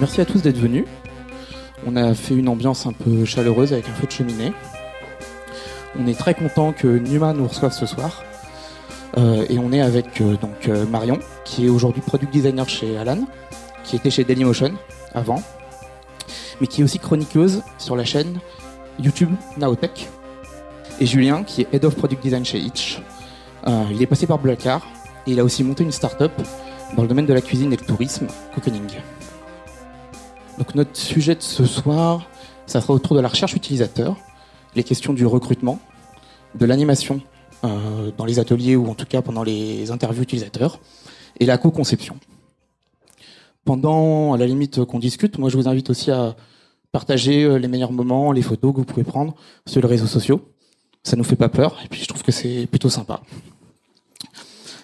Merci à tous d'être venus. On a fait une ambiance un peu chaleureuse avec un feu de cheminée. On est très content que Numa nous reçoive ce soir. Euh, et on est avec euh, donc euh, Marion, qui est aujourd'hui product designer chez Alan, qui était chez Dailymotion avant, mais qui est aussi chroniqueuse sur la chaîne YouTube Naotech. Et Julien, qui est head of product design chez Itch. il est passé par Blackar et il a aussi monté une start-up dans le domaine de la cuisine et le tourisme, Cookening. Donc notre sujet de ce soir, ça sera autour de la recherche utilisateur, les questions du recrutement, de l'animation euh, dans les ateliers ou en tout cas pendant les interviews utilisateurs, et la co-conception. Pendant, à la limite qu'on discute, moi je vous invite aussi à partager euh, les meilleurs moments, les photos que vous pouvez prendre sur les réseaux sociaux. Ça nous fait pas peur, et puis je trouve que c'est plutôt sympa.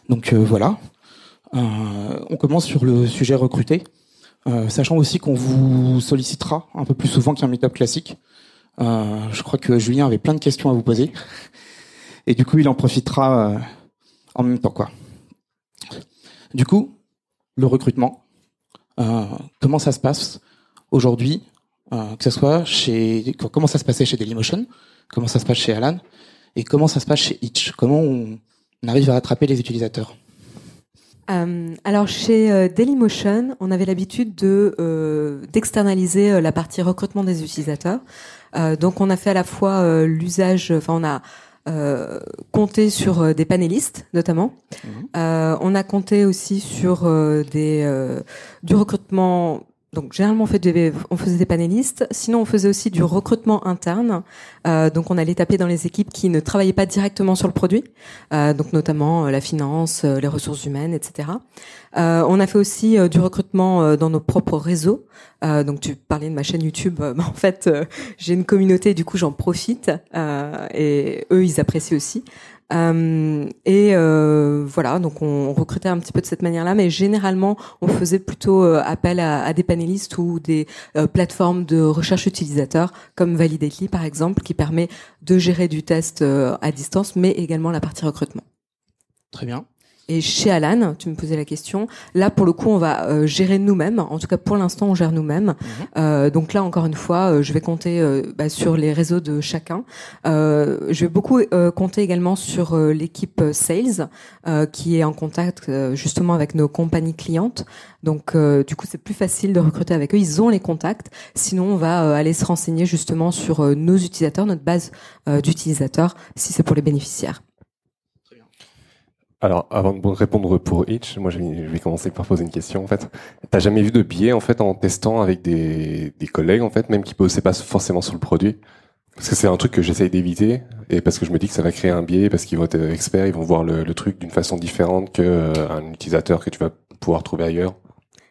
Donc euh, voilà. on commence sur le sujet recruté. Euh, sachant aussi qu'on vous sollicitera un peu plus souvent qu'un meetup classique. Euh, je crois que Julien avait plein de questions à vous poser. Et du coup, il en profitera euh, en même temps. quoi. Du coup, le recrutement, comment ça se passe aujourd'hui, que ce soit chez... Comment ça se passait chez Dailymotion, comment ça se passe chez Alan, et comment ça se passe chez Itch? Comment on arrive à attraper les utilisateurs? Euh, alors chez euh, Dailymotion, on avait l'habitude de euh, d'externaliser euh, la partie recrutement des utilisateurs. donc on a fait à la fois l'usage, enfin on a compté sur des panélistes notamment. Mhm. on a compté aussi sur des du recrutement donc généralement on, fait on faisait des panélistes. Sinon on faisait aussi du recrutement interne. Euh, donc on allait taper dans les équipes qui ne travaillaient pas directement sur le produit, euh, donc notamment euh, la finance, euh, les ressources humaines, etc. Euh, on a fait aussi du recrutement dans nos propres réseaux. donc tu parlais de ma chaîne YouTube. en fait j'ai une communauté, du coup j'en profite et eux ils apprécient aussi. Euh, et euh, voilà, donc on recrutait un petit peu de cette manière-là, mais généralement on faisait plutôt euh, appel à, des panélistes ou des plateformes de recherche utilisateur comme Validately par exemple, qui permet de gérer du test à distance, mais également la partie recrutement. Très bien. Et chez Alan, tu me posais la question. Là, pour le coup, on va euh, gérer nous-mêmes. En tout cas, pour l'instant, on gère nous-mêmes. Mhm. Euh, donc là, encore une fois, euh, je vais compter bah, sur les réseaux de chacun. je vais beaucoup compter également sur l'équipe sales, qui est en contact justement avec nos compagnies clientes. Donc, du coup, c'est plus facile de recruter avec eux. Ils ont les contacts. Sinon, on va aller se renseigner justement sur nos utilisateurs, notre base d'utilisateurs, si c'est pour les bénéficiaires. Alors, avant de répondre pour Itch, moi je vais commencer par poser une question en fait. T'as jamais vu de biais en fait en testant avec des, des collègues en fait, même qui bossaient pas forcément sur le produit? Parce que c'est un truc que j'essaye d'éviter et parce que je me dis que ça va créer un biais parce qu'ils vont être experts, ils vont voir le, truc d'une façon différente qu'un euh, utilisateur que tu vas pouvoir trouver ailleurs.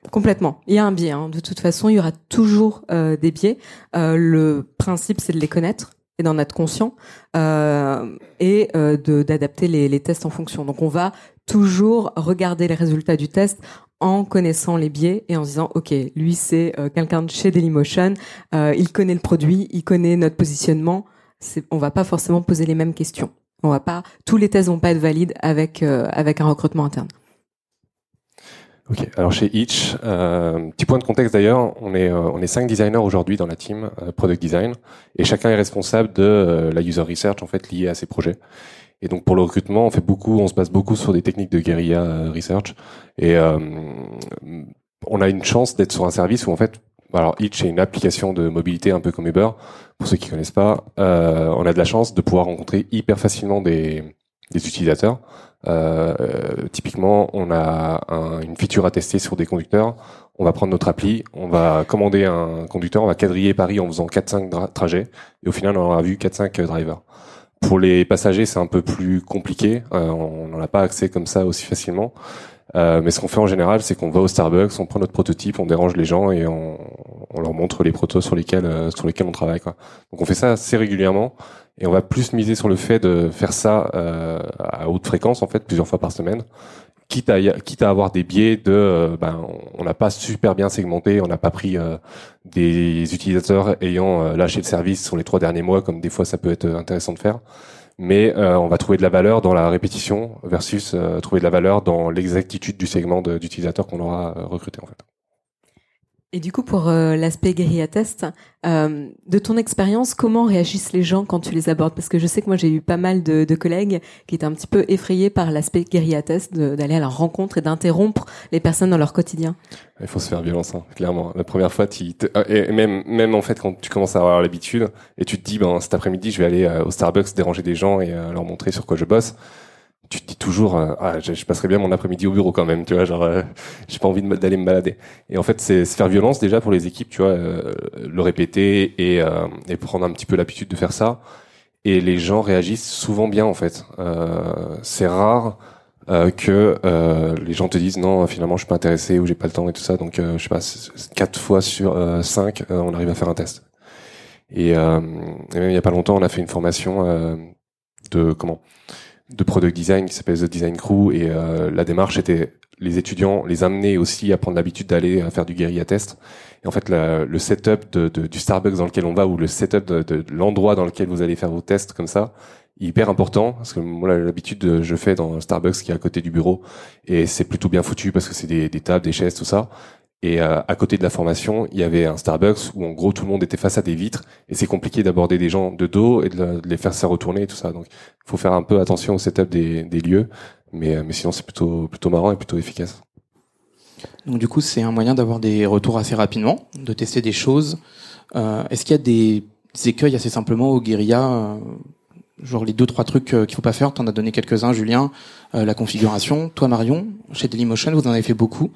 Complètement. Il y a un biais. Hein. De toute façon, il y aura toujours euh, des biais. Euh, le principe, c'est de les connaître et d'en être conscient euh, et euh, d'adapter les, les, tests en fonction. Donc on va toujours regarder les résultats du test en connaissant les biais et en se disant ok lui c'est euh, quelqu'un de chez Dailymotion, euh, il connaît le produit, il connaît notre positionnement. On va pas forcément poser les mêmes questions. On va pas tous les tests vont pas être valides avec euh, avec un recrutement interne. Ok, alors chez Itch, euh, petit point de contexte d'ailleurs, on est euh, on est cinq designers aujourd'hui dans la team euh, product design et chacun est responsable de euh, la user research en fait liée à ses projets. Et donc pour le recrutement, on fait beaucoup, on se base beaucoup sur des techniques de guérilla research et on a une chance d'être sur un service où en fait alors Itch est une application de mobilité un peu comme Uber. Pour ceux qui connaissent pas, on a de la chance de pouvoir rencontrer hyper facilement des, des utilisateurs euh, typiquement, on a une feature à tester sur des conducteurs. On va prendre notre appli, on va commander un conducteur, on va quadriller Paris en faisant 4-5 trajets, et au final, on aura vu 4-5 euh, drivers. Pour les passagers, c'est un peu plus compliqué. Euh, on n'en a pas accès comme ça aussi facilement. Euh, mais ce qu'on fait en général, c'est qu'on va au Starbucks, on prend notre prototype, on dérange les gens et on, leur montre les protos sur lesquels euh, sur lesquels on travaille. Quoi. Donc on fait ça assez régulièrement et on va plus miser sur le fait de faire ça euh, à haute fréquence en fait, plusieurs fois par semaine, quitte à quitte à avoir des biais de, euh, ben on n'a pas super bien segmenté, on n'a pas pris des utilisateurs ayant lâché le service sur les trois derniers mois comme des fois ça peut être intéressant de faire mais euh, on va trouver de la valeur dans la répétition versus euh, trouver de la valeur dans l'exactitude du segment d'utilisateurs qu'on aura euh, recruté en fait. Et du coup, pour euh, l'aspect guérilla test, euh, de ton expérience, comment réagissent les gens quand tu les abordes? Parce que je sais que moi, j'ai eu pas mal de, de, collègues qui étaient un petit peu effrayés par l'aspect guérilla test, d'aller à la rencontre et d'interrompre les personnes dans leur quotidien. Il faut se faire violence, hein, clairement. La première fois, tu euh, et même même en fait quand tu commences à avoir l'habitude et tu te dis, ben cet après-midi, je vais aller au Starbucks déranger des gens et leur montrer sur quoi je bosse tu te dis toujours euh, ah je, passerai bien mon après-midi au bureau quand même tu vois genre euh, j'ai pas envie d'aller me balader. Et en fait c'est se faire violence déjà pour les équipes tu vois euh, le répéter et, et prendre un petit peu l'habitude de faire ça. Et les gens réagissent souvent bien en fait. C'est rare que les gens te disent non finalement je suis pas intéressé ou j'ai pas le temps et tout ça. Donc je sais pas quatre fois sur cinq on arrive à faire un test. Et, et, même il y a pas longtemps on a fait une formation de comment? De product design qui s'appelle The Design Crew et euh, la démarche était les étudiants les amener aussi à prendre l'habitude d'aller à faire du guérilla test. Et en fait, le setup de, du Starbucks dans lequel on va ou le setup de, l'endroit dans lequel vous allez faire vos tests comme ça, hyper important parce que moi l'habitude je fais dans Starbucks qui est à côté du bureau et c'est plutôt bien foutu parce que c'est des, des tables, des chaises, tout ça. Et euh, à côté de la formation, il y avait un Starbucks où en gros tout le monde était face à des vitres et c'est compliqué d'aborder des gens de dos et de, les faire se retourner et tout ça. Donc il faut faire un peu attention au setup des, des lieux, mais, euh, mais sinon c'est plutôt plutôt marrant et plutôt efficace. Donc du coup c'est un moyen d'avoir des retours assez rapidement, de tester des choses. Euh, Est-ce qu'il y a des, écueils assez simplement au guérilla euh, genre les deux trois trucs euh, qu'il faut pas faire. T'en as donné quelques-uns, Julien. Euh, la configuration. Toi, Marion, chez Dailymotion, vous en avez fait beaucoup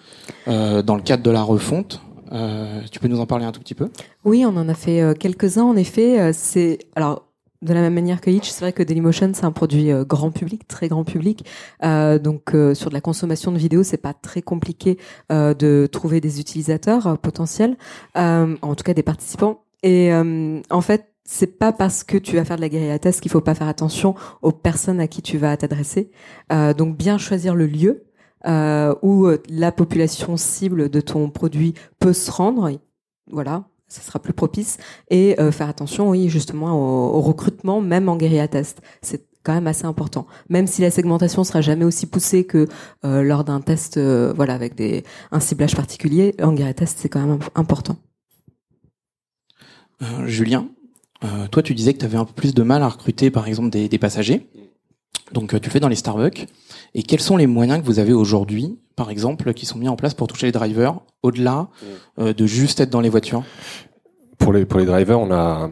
euh, dans le cadre de la refonte. Euh, tu peux nous en parler un tout petit peu? Oui, on en a fait euh, quelques-uns. En effet, c'est alors de la même manière que Hitch, c'est vrai que Dailymotion c'est un produit grand public, très grand public. donc sur de la consommation de vidéos, c'est pas très compliqué de trouver des utilisateurs potentiels, en tout cas des participants. Et en fait, c'est pas parce que tu vas faire de la guérilla test qu'il faut pas faire attention aux personnes à qui tu vas t'adresser. Euh, donc bien choisir le lieu euh, où euh, la population cible de ton produit peut se rendre. Voilà, ça sera plus propice et euh, faire attention, oui, justement au, recrutement, même en guérilla test. C'est quand même assez important. Même si la segmentation sera jamais aussi poussée que euh, lors d'un test, voilà, avec des un ciblage particulier, en guérilla test, c'est quand même important. Julien, euh, toi, tu disais que tu avais un peu plus de mal à recruter, par exemple, des, des passagers. Donc, euh, tu le fais dans les Starbucks. Et quels sont les moyens que vous avez aujourd'hui, par exemple, qui sont mis en place pour toucher les drivers, au-delà euh, de juste être dans les voitures? Pour les pour les drivers, on a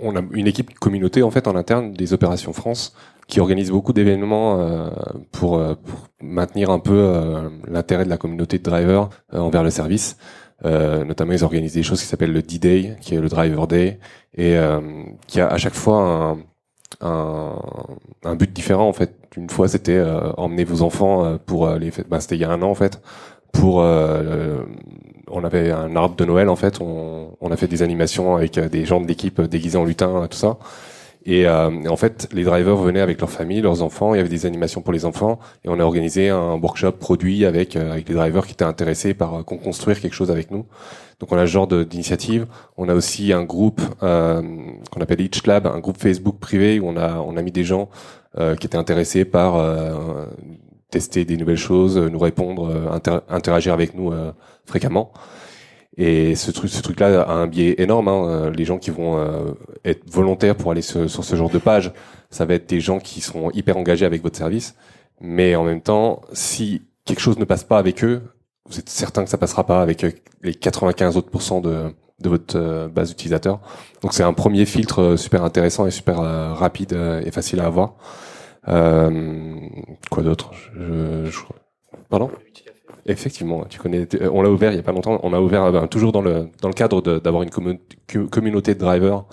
on a une équipe communauté en fait en interne des opérations France qui organise beaucoup d'événements pour, pour, maintenir un peu l'intérêt de la communauté de drivers envers le service. Euh, notamment, ils organisent des choses qui s'appellent le D-Day, qui est le Driver Day, et euh, qui a à chaque fois un, un, un, but différent en fait. Une fois, c'était euh, emmener vos enfants euh, pour les fêtes. Bah, c'était il y a un an en fait. Pour on avait un arbre de Noël en fait. On, on a fait des animations avec des gens de l'équipe déguisés en lutin, tout ça. Et, euh, en fait, les drivers venaient avec leurs familles, leurs enfants. Il y avait des animations pour les enfants, et on a organisé un workshop produit avec euh, avec les drivers qui étaient intéressés par euh, construire quelque chose avec nous. Donc on a ce genre d'initiative. On a aussi un groupe euh, qu'on appelle Each Lab, un groupe Facebook privé où on a on a mis des gens euh, qui étaient intéressés par tester des nouvelles choses, nous répondre, interagir avec nous fréquemment. Et ce truc, ce truc-là a un biais énorme. Hein. Euh, les gens qui vont euh, être volontaires pour aller sur, ce genre de page, ça va être des gens qui seront hyper engagés avec votre service. Mais en même temps, si quelque chose ne passe pas avec eux, vous êtes certain que ça passera pas avec euh, les 95 autres de, de votre base utilisateur. Donc c'est un premier filtre super intéressant et super rapide et facile à avoir. Euh, quoi d'autre? Je, je... Pardon? Effectivement, tu connais. Euh, on l'a ouvert il y a pas longtemps. On a ouvert ben, toujours dans le dans le cadre d'avoir une communauté de drivers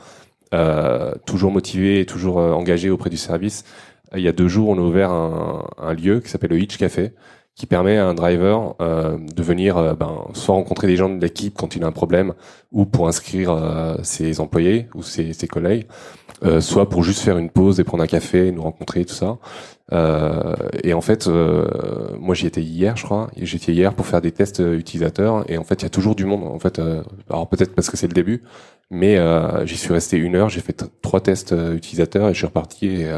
euh, toujours motivés toujours euh, engagés auprès du service. Il y a deux jours, on a ouvert un, un lieu qui s'appelle le Hitch Café, qui permet à un driver euh, de venir euh, ben, soit rencontrer des gens de l'équipe quand il a un problème, ou pour inscrire ses employés ou ses, ses collègues, soit pour juste faire une pause et prendre un café, nous rencontrer, tout ça. Euh, et en fait, euh, moi j'y étais hier, je crois. J'étais hier pour faire des tests euh, utilisateurs. Et en fait, il y a toujours du monde. En fait, alors peut-être parce que c'est le début, mais j'y suis resté une heure. J'ai fait trois tests utilisateurs et je suis reparti. Et,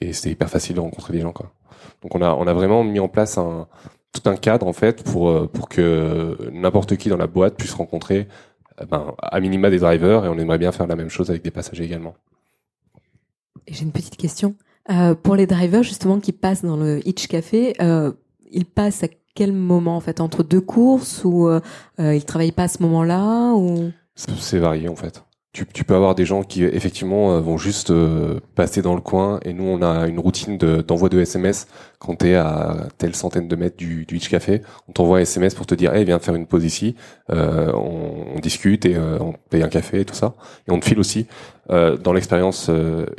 et c'était hyper facile de rencontrer des gens, quoi. Donc on a on a vraiment mis en place un tout un cadre en fait pour pour que n'importe qui dans la boîte puisse rencontrer ben, à minima des drivers et on aimerait bien faire la même chose avec des passagers également. J'ai une petite question. Euh, pour les drivers justement qui passent dans le Hitch Café, euh, ils passent à quel moment en fait? Entre deux courses ou euh, euh ils travaillent pas à ce moment-là ou? C'est varié en fait tu, tu, peux avoir des gens qui effectivement euh, vont juste euh, passer dans le coin. Et nous on a une routine d'envoi de, SMS quand tu es à telle centaine de mètres du, du Hitch Café, on t'envoie un SMS pour te dire hey viens faire une pause ici, euh, on, on, discute et euh, on paye un café et tout ça. Et on te file aussi euh, dans l'expérience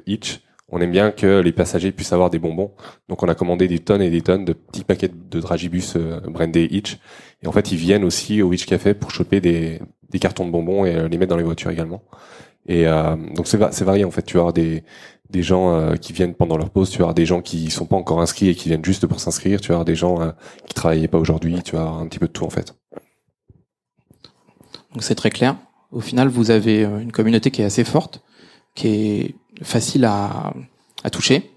Hitch on aime bien que les passagers puissent avoir des bonbons. Donc on a commandé des tonnes et des tonnes de petits paquets de dragibus brandés Hitch. Et en fait, ils viennent aussi au Hitch Café pour choper des, cartons de bonbons et euh, les mettre dans les voitures également. Et euh, donc c'est varié en fait. Tu vas avoir des gens euh, qui viennent pendant leur pause, tu vas avoir des gens qui sont pas encore inscrits et qui viennent juste pour s'inscrire, tu vas avoir des gens euh, qui travaillaient pas aujourd'hui, tu vas avoir un petit peu de tout en fait. Donc c'est très clair. Au final, vous avez une communauté qui est assez forte, qui est facile à, à toucher.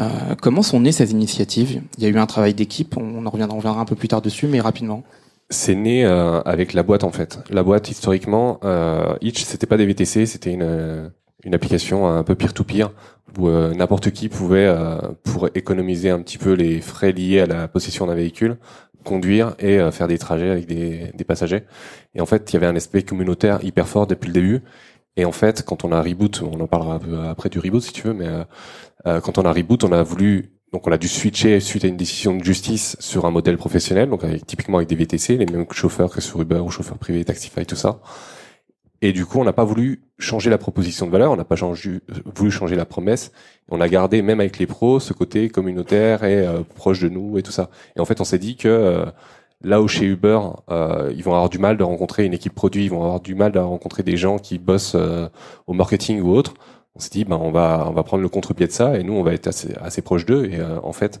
Euh, comment sont nées ces initiatives? Il y a eu un travail d'équipe, on en reviendra, on reviendra un peu plus tard dessus, mais rapidement c'est né euh, avec la boîte en fait. La boîte historiquement, euh, Itch c'était pas des VTC, c'était une euh, une application un peu peer-to-peer où euh, n'importe qui pouvait, euh, pour économiser un petit peu les frais liés à la possession d'un véhicule, conduire et faire des trajets avec des, des passagers. Et en fait, il y avait un aspect communautaire hyper fort depuis le début. Et en fait, quand on a reboot, on en parlera un peu après du reboot si tu veux, mais quand on a reboot, on a voulu donc on a dû switcher suite à une décision de justice sur un modèle professionnel, donc avec, typiquement avec des VTC, les mêmes chauffeurs que sur Uber ou chauffeurs privés, Taxify, tout ça. Et du coup, on n'a pas voulu changer la proposition de valeur, on n'a pas changé, voulu changer la promesse. On a gardé, même avec les pros, ce côté communautaire et euh, proche de nous et tout ça. Et en fait, on s'est dit que euh, là où chez Uber, euh, ils vont avoir du mal de rencontrer une équipe produit, ils vont avoir du mal de rencontrer des gens qui bossent au marketing ou autre. On s'est dit ben on va on va prendre le contre-pied de ça et nous on va être assez assez proche d'eux. Et euh, en fait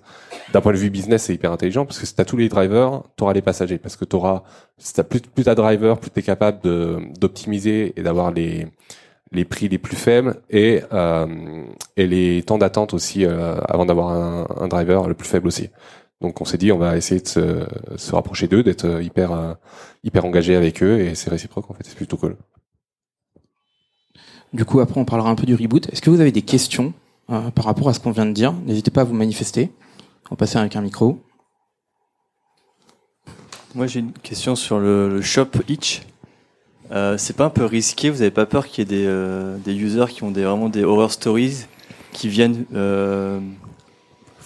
d'un point de vue business c'est hyper intelligent parce que si t'as tous les drivers t'auras les passagers. Parce que t'auras si t'as plus plus t'as driver plus t'es capable d'optimiser et d'avoir les les prix les plus faibles et euh, et les temps d'attente aussi euh, avant d'avoir un, driver le plus faible aussi donc on s'est dit on va essayer de se, se rapprocher d'eux d'être hyper hyper engagé avec eux et c'est réciproque en fait c'est plutôt cool du coup, après, on parlera un peu du reboot. Est-ce que vous avez des questions euh, par rapport à ce qu'on vient de dire? N'hésitez pas à vous manifester. On va passer avec un micro. Moi, j'ai une question sur le, shop Itch. Euh, c'est pas un peu risqué? Vous avez pas peur qu'il y ait des, euh, des users qui ont des, vraiment des horror stories qui viennent euh,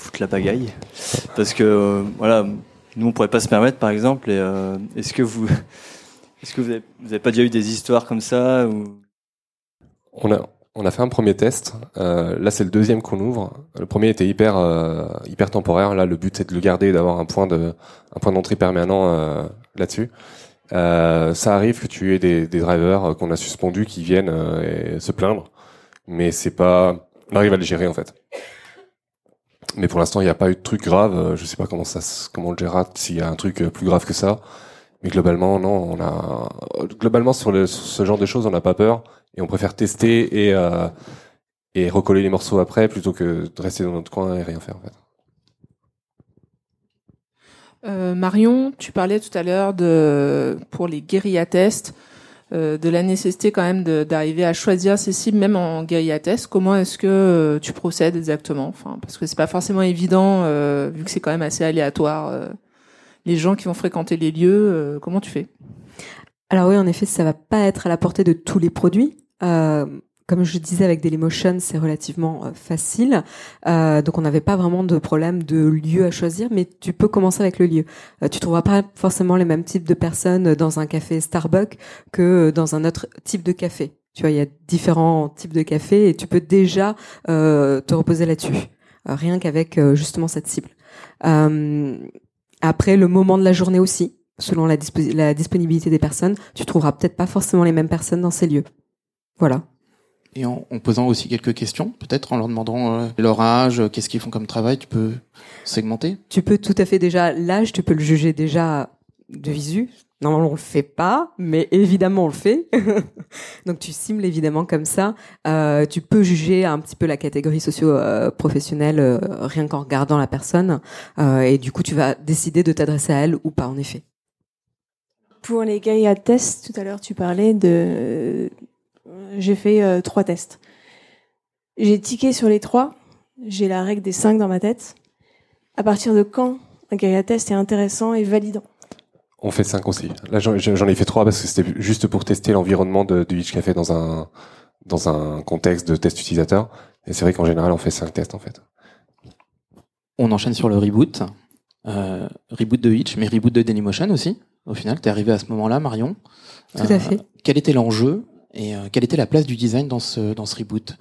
foutre la pagaille Parce que euh, voilà, nous on pourrait pas se permettre, par exemple. est-ce que vous, est-ce que vous avez, vous avez pas déjà eu des histoires comme ça ou? On a, on a fait un premier test. Euh, là, c'est le deuxième qu'on ouvre. Le premier était hyper, euh, hyper temporaire. Là, le but c'est de le garder, d'avoir un point de, un point d'entrée permanent euh, là-dessus. Euh, ça arrive que tu aies des, des drivers qu'on a suspendus qui viennent et se plaindre, mais c'est pas, on arrive à les gérer en fait. Mais pour l'instant, il n'y a pas eu de truc grave. Je sais pas comment ça, comment on le gérera s'il y a un truc plus grave que ça. Mais globalement, non, globalement sur, ce genre de choses, on n'a pas peur et on préfère tester et euh, et recoller les morceaux après plutôt que de rester dans notre coin et rien faire. Euh, Marion, tu parlais tout à l'heure de pour les guérilla tests euh, de la nécessité quand même d'arriver à choisir ces cibles même en guérilla test. Comment est-ce que euh, tu procèdes exactement? Enfin, parce que c'est pas forcément évident euh, vu que c'est quand même assez aléatoire. Euh, les gens qui vont fréquenter les lieux, comment tu fais? Alors oui, en effet, ça va pas être à la portée de tous les produits. Euh, comme je disais avec Dailymotion, c'est relativement euh, facile, euh, donc on n'avait pas vraiment de problème de lieu à choisir, mais tu peux commencer avec le lieu. Euh, tu trouveras pas forcément les mêmes types de personnes dans un café Starbucks que dans un autre type de café. Tu vois, il y a différents types de cafés et tu peux déjà euh, te reposer là-dessus, euh, rien qu'avec justement cette cible. après, le moment de la journée aussi, selon la, la disponibilité des personnes, tu trouveras peut-être pas forcément les mêmes personnes dans ces lieux. Voilà. Et en, posant aussi quelques questions, peut-être en leur demandant euh, leur âge, euh, qu'est-ce qu'ils font comme travail, tu peux segmenter Tu peux tout à fait déjà, l'âge, tu peux le juger déjà de visu. Normalement, on le fait pas, mais évidemment, on le fait. Donc, tu cibles évidemment comme ça. Euh, tu peux juger un petit peu la catégorie socio-professionnelle euh, rien qu'en regardant la personne. Euh, et du coup, tu vas décider de t'adresser à elle ou pas, en effet. Pour les guerriers tests, tout à l'heure, tu parlais de. J'ai fait euh, trois tests. J'ai tiqué sur les trois. J'ai la règle des cinq dans ma tête. À partir de quand un guerrier test est intéressant et validant? On fait cinq aussi. Là, j'en ai fait trois parce que c'était juste pour tester l'environnement de, du Hitch Café dans un dans un contexte de test utilisateur. Et c'est vrai qu'en général, on fait cinq tests en fait. On enchaîne sur le reboot. Euh, reboot de Hitch, mais reboot de Dailymotion aussi. Au final, t'es arrivé à ce moment-là, Marion. Tout à fait. Quel était l'enjeu? Et euh, quelle était la place du design dans ce dans ce reboot?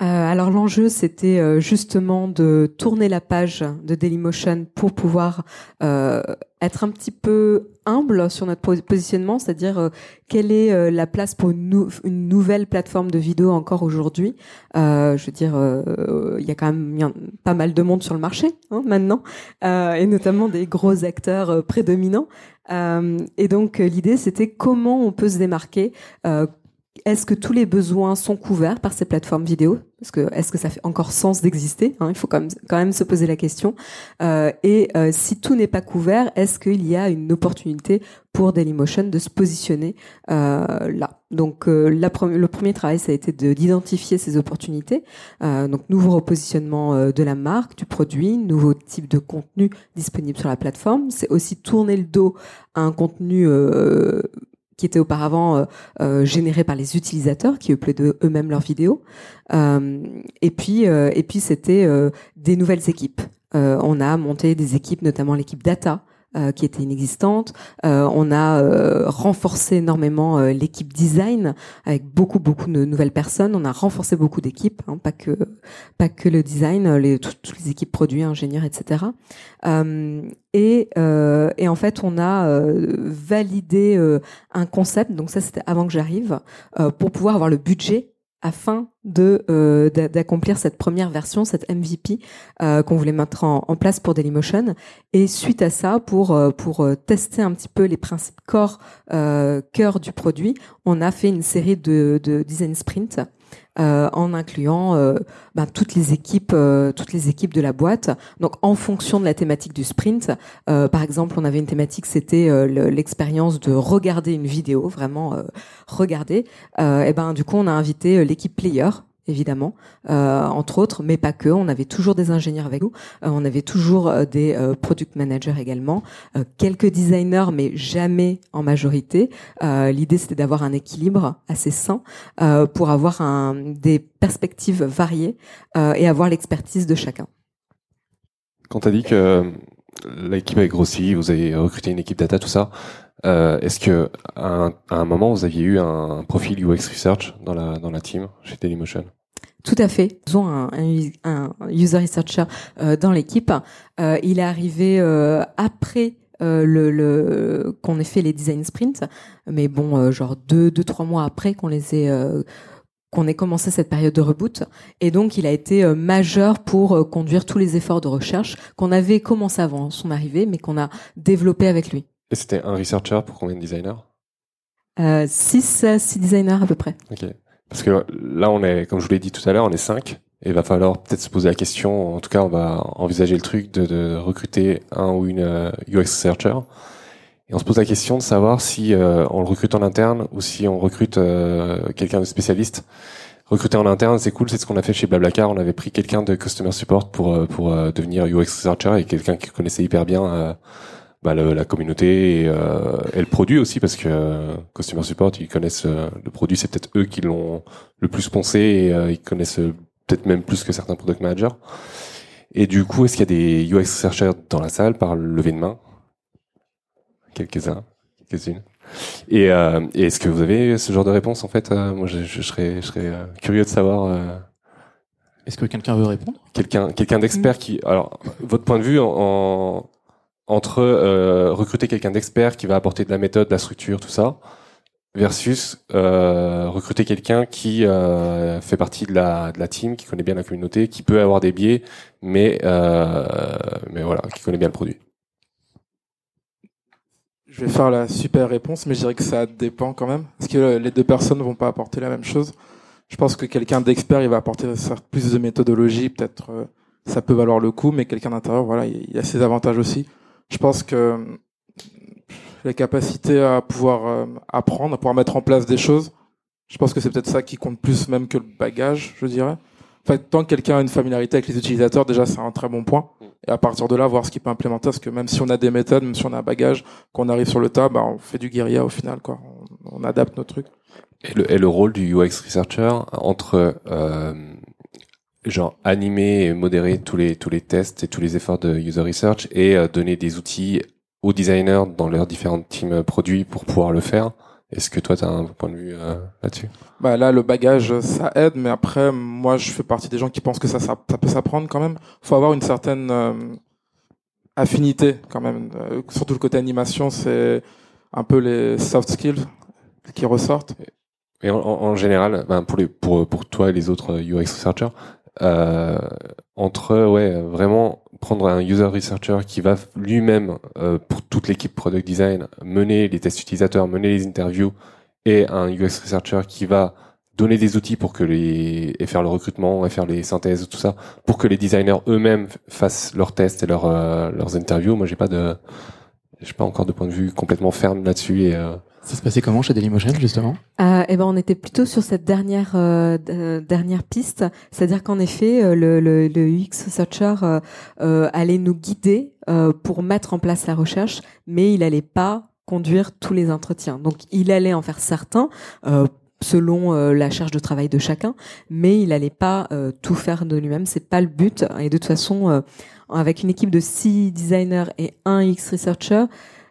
Euh, alors l'enjeu, c'était euh, justement de tourner la page de Dailymotion pour pouvoir euh, être un petit peu humble sur notre po- positionnement, c'est-à-dire quelle est la place pour une, nou- une nouvelle plateforme de vidéo encore aujourd'hui. Je veux dire, il y a quand même pas mal de monde sur le marché hein, maintenant, et notamment des gros acteurs prédominants. Euh, et donc l'idée, c'était comment on peut se démarquer. Est-ce que tous les besoins sont couverts par ces plateformes vidéo? Parce que est-ce que ça fait encore sens d'exister hein? Il faut quand même, se poser la question. Euh, et euh, si tout n'est pas couvert, est-ce qu'il y a une opportunité pour Dailymotion de se positionner euh, là? Donc le premier travail, ça a été de- d'identifier ces opportunités. Donc nouveau repositionnement de la marque, du produit, nouveau type de contenu disponible sur la plateforme. C'est aussi tourner le dos à un contenu qui était auparavant euh, euh, générés par les utilisateurs qui uploadaient eux-mêmes leurs vidéos. Euh, et puis, euh, et puis c'était des nouvelles équipes. On a monté des équipes, notamment l'équipe data. Euh, qui était inexistante. Euh, on a euh, renforcé énormément euh, l'équipe design avec beaucoup beaucoup de nouvelles personnes. On a renforcé beaucoup d'équipes, hein, pas que pas que le design, les, tout- toutes les équipes produits, ingénieurs, etc. Euh, et, euh, et en fait, on a euh, validé euh, un concept. Donc ça, c'était avant que j'arrive, euh, pour pouvoir avoir le budget afin de euh, d'a- d'accomplir cette première version, cette MVP euh, qu'on voulait mettre en, place pour Dailymotion. Et suite à ça, pour euh, pour tester un petit peu les principes euh, cœur du produit, on a fait une série de, de design sprints. Euh, en incluant euh, ben, toutes les équipes, euh, toutes les équipes de la boîte. Donc, en fonction de la thématique du sprint, par exemple, on avait une thématique, c'était le- l'expérience de regarder une vidéo, vraiment regarder. Et ben, du coup, on a invité l'équipe player évidemment, euh, entre autres, mais pas que. On avait toujours des ingénieurs avec nous, Euh, on avait toujours euh, des product managers également, quelques designers, mais jamais en majorité. L'idée, c'était d'avoir un équilibre assez sain pour avoir des perspectives variées et avoir l'expertise de chacun. Quand tu as dit que l'équipe avait grossi, vous avez recruté une équipe data, tout ça, est-ce que à un, à un moment vous aviez eu un profil UX research dans la dans la team chez Dailymotion? Tout à fait. Nous avons un, un, un user researcher euh, dans l'équipe. Euh, il est arrivé euh, après le, le qu'on ait fait les design sprints, mais bon, genre deux, deux, trois mois après qu'on les ait qu'on ait commencé cette période de reboot. Et donc, il a été euh, majeur pour euh, conduire tous les efforts de recherche qu'on avait commencé avant son arrivée, mais qu'on a développé avec lui. Et c'était un researcher pour combien de designers? Euh, six, six designers à peu près. Ok. Parce que là, on est, comme je vous l'ai dit tout à l'heure, on est cinq. Et il va falloir peut-être se poser la question. En tout cas, on va envisager le truc de, de recruter un ou une euh, UX researcher. Et on se pose la question de savoir si euh, on le recrute en interne ou si on recrute euh, quelqu'un de spécialiste. Recruter en interne, c'est cool, c'est ce qu'on a fait chez Blablacar. On avait pris quelqu'un de customer support pour euh, pour euh, devenir UX researcher et quelqu'un qui connaissait hyper bien euh, bah, le- la communauté et, euh, et le produit aussi parce que euh, customer support ils connaissent euh, le produit, c'est peut-être eux qui l'ont le plus poncé et euh, ils connaissent euh, peut-être même plus que certains product managers. Et du coup, est-ce qu'il y a des UX researchers dans la salle par lever de main? Quelques-uns, quelques-unes. Et, euh, et est-ce que vous avez ce genre de réponse en fait? Euh, Moi, je, je serais, je serais curieux de savoir. euh, Est-ce que quelqu'un veut répondre? quelqu'un quelqu'un d'expert qui alors votre point de vue en, en- entre euh, recruter quelqu'un d'expert qui va apporter de la méthode de la structure tout ça versus euh, recruter quelqu'un qui euh, fait partie de la de la team qui connaît bien la communauté qui peut avoir des biais mais mais voilà qui connaît bien le produit Je vais faire la super réponse, mais je dirais que ça dépend quand même. Parce que les deux personnes vont pas apporter la même chose. Je pense que quelqu'un d'expert, il va apporter plus de méthodologie, peut-être ça peut valoir le coup, mais quelqu'un d'intérieur, voilà, il y a ses avantages aussi. Je pense que les capacités à pouvoir euh, apprendre, à pouvoir mettre en place des choses, je pense que c'est peut-être ça qui compte plus même que le bagage, je dirais. En fait, tant que quelqu'un a une familiarité avec les utilisateurs, déjà c'est un très bon point. Et à partir de là, voir ce qu'il peut implémenter, parce que même si on a des méthodes, même si on a un bagage, qu'on arrive sur le tas, bah, on fait du guérilla au final, quoi. On, on adapte nos trucs. Et le, et le rôle du UX researcher entre euh, genre animer et modérer tous les tous les tests et tous les efforts de user research et euh, donner des outils aux designers dans leurs différentes teams produits pour pouvoir le faire. Est-ce que toi, tu as un point de vue euh, là-dessus? Bah là, le bagage, ça aide, mais après, moi, je fais partie des gens qui pensent que ça, ça, ça peut s'apprendre quand même. faut avoir une certaine euh, affinité quand même. surtout le côté animation, c'est un peu les soft skills qui ressortent. Et en, en général, ben pour, les, pour, pour toi et les autres UX researchers, euh, entre ouais vraiment prendre un user researcher qui va lui-même euh, pour toute l'équipe product design mener les tests utilisateurs, mener les interviews et un UX researcher qui va donner des outils pour que les et faire le recrutement et faire les synthèses tout ça pour que les designers eux-mêmes fassent leurs tests et leurs euh, leurs interviews. Moi j'ai pas de j'ai pas encore de point de vue complètement ferme là-dessus euh, ça se passait comment chez Dailymotion justement? Euh, Eh ben, on était plutôt sur cette dernière euh, euh dernière piste, c'est-à-dire qu'en effet, euh, le, le, le UX Searcher euh, allait nous guider pour mettre en place la recherche, mais il allait pas conduire tous les entretiens. Donc, il allait en faire certains. selon la charge de travail de chacun, mais il allait pas tout faire de lui-même. C'est pas le but. Et de toute façon, avec une équipe de six designers et un UX researcher,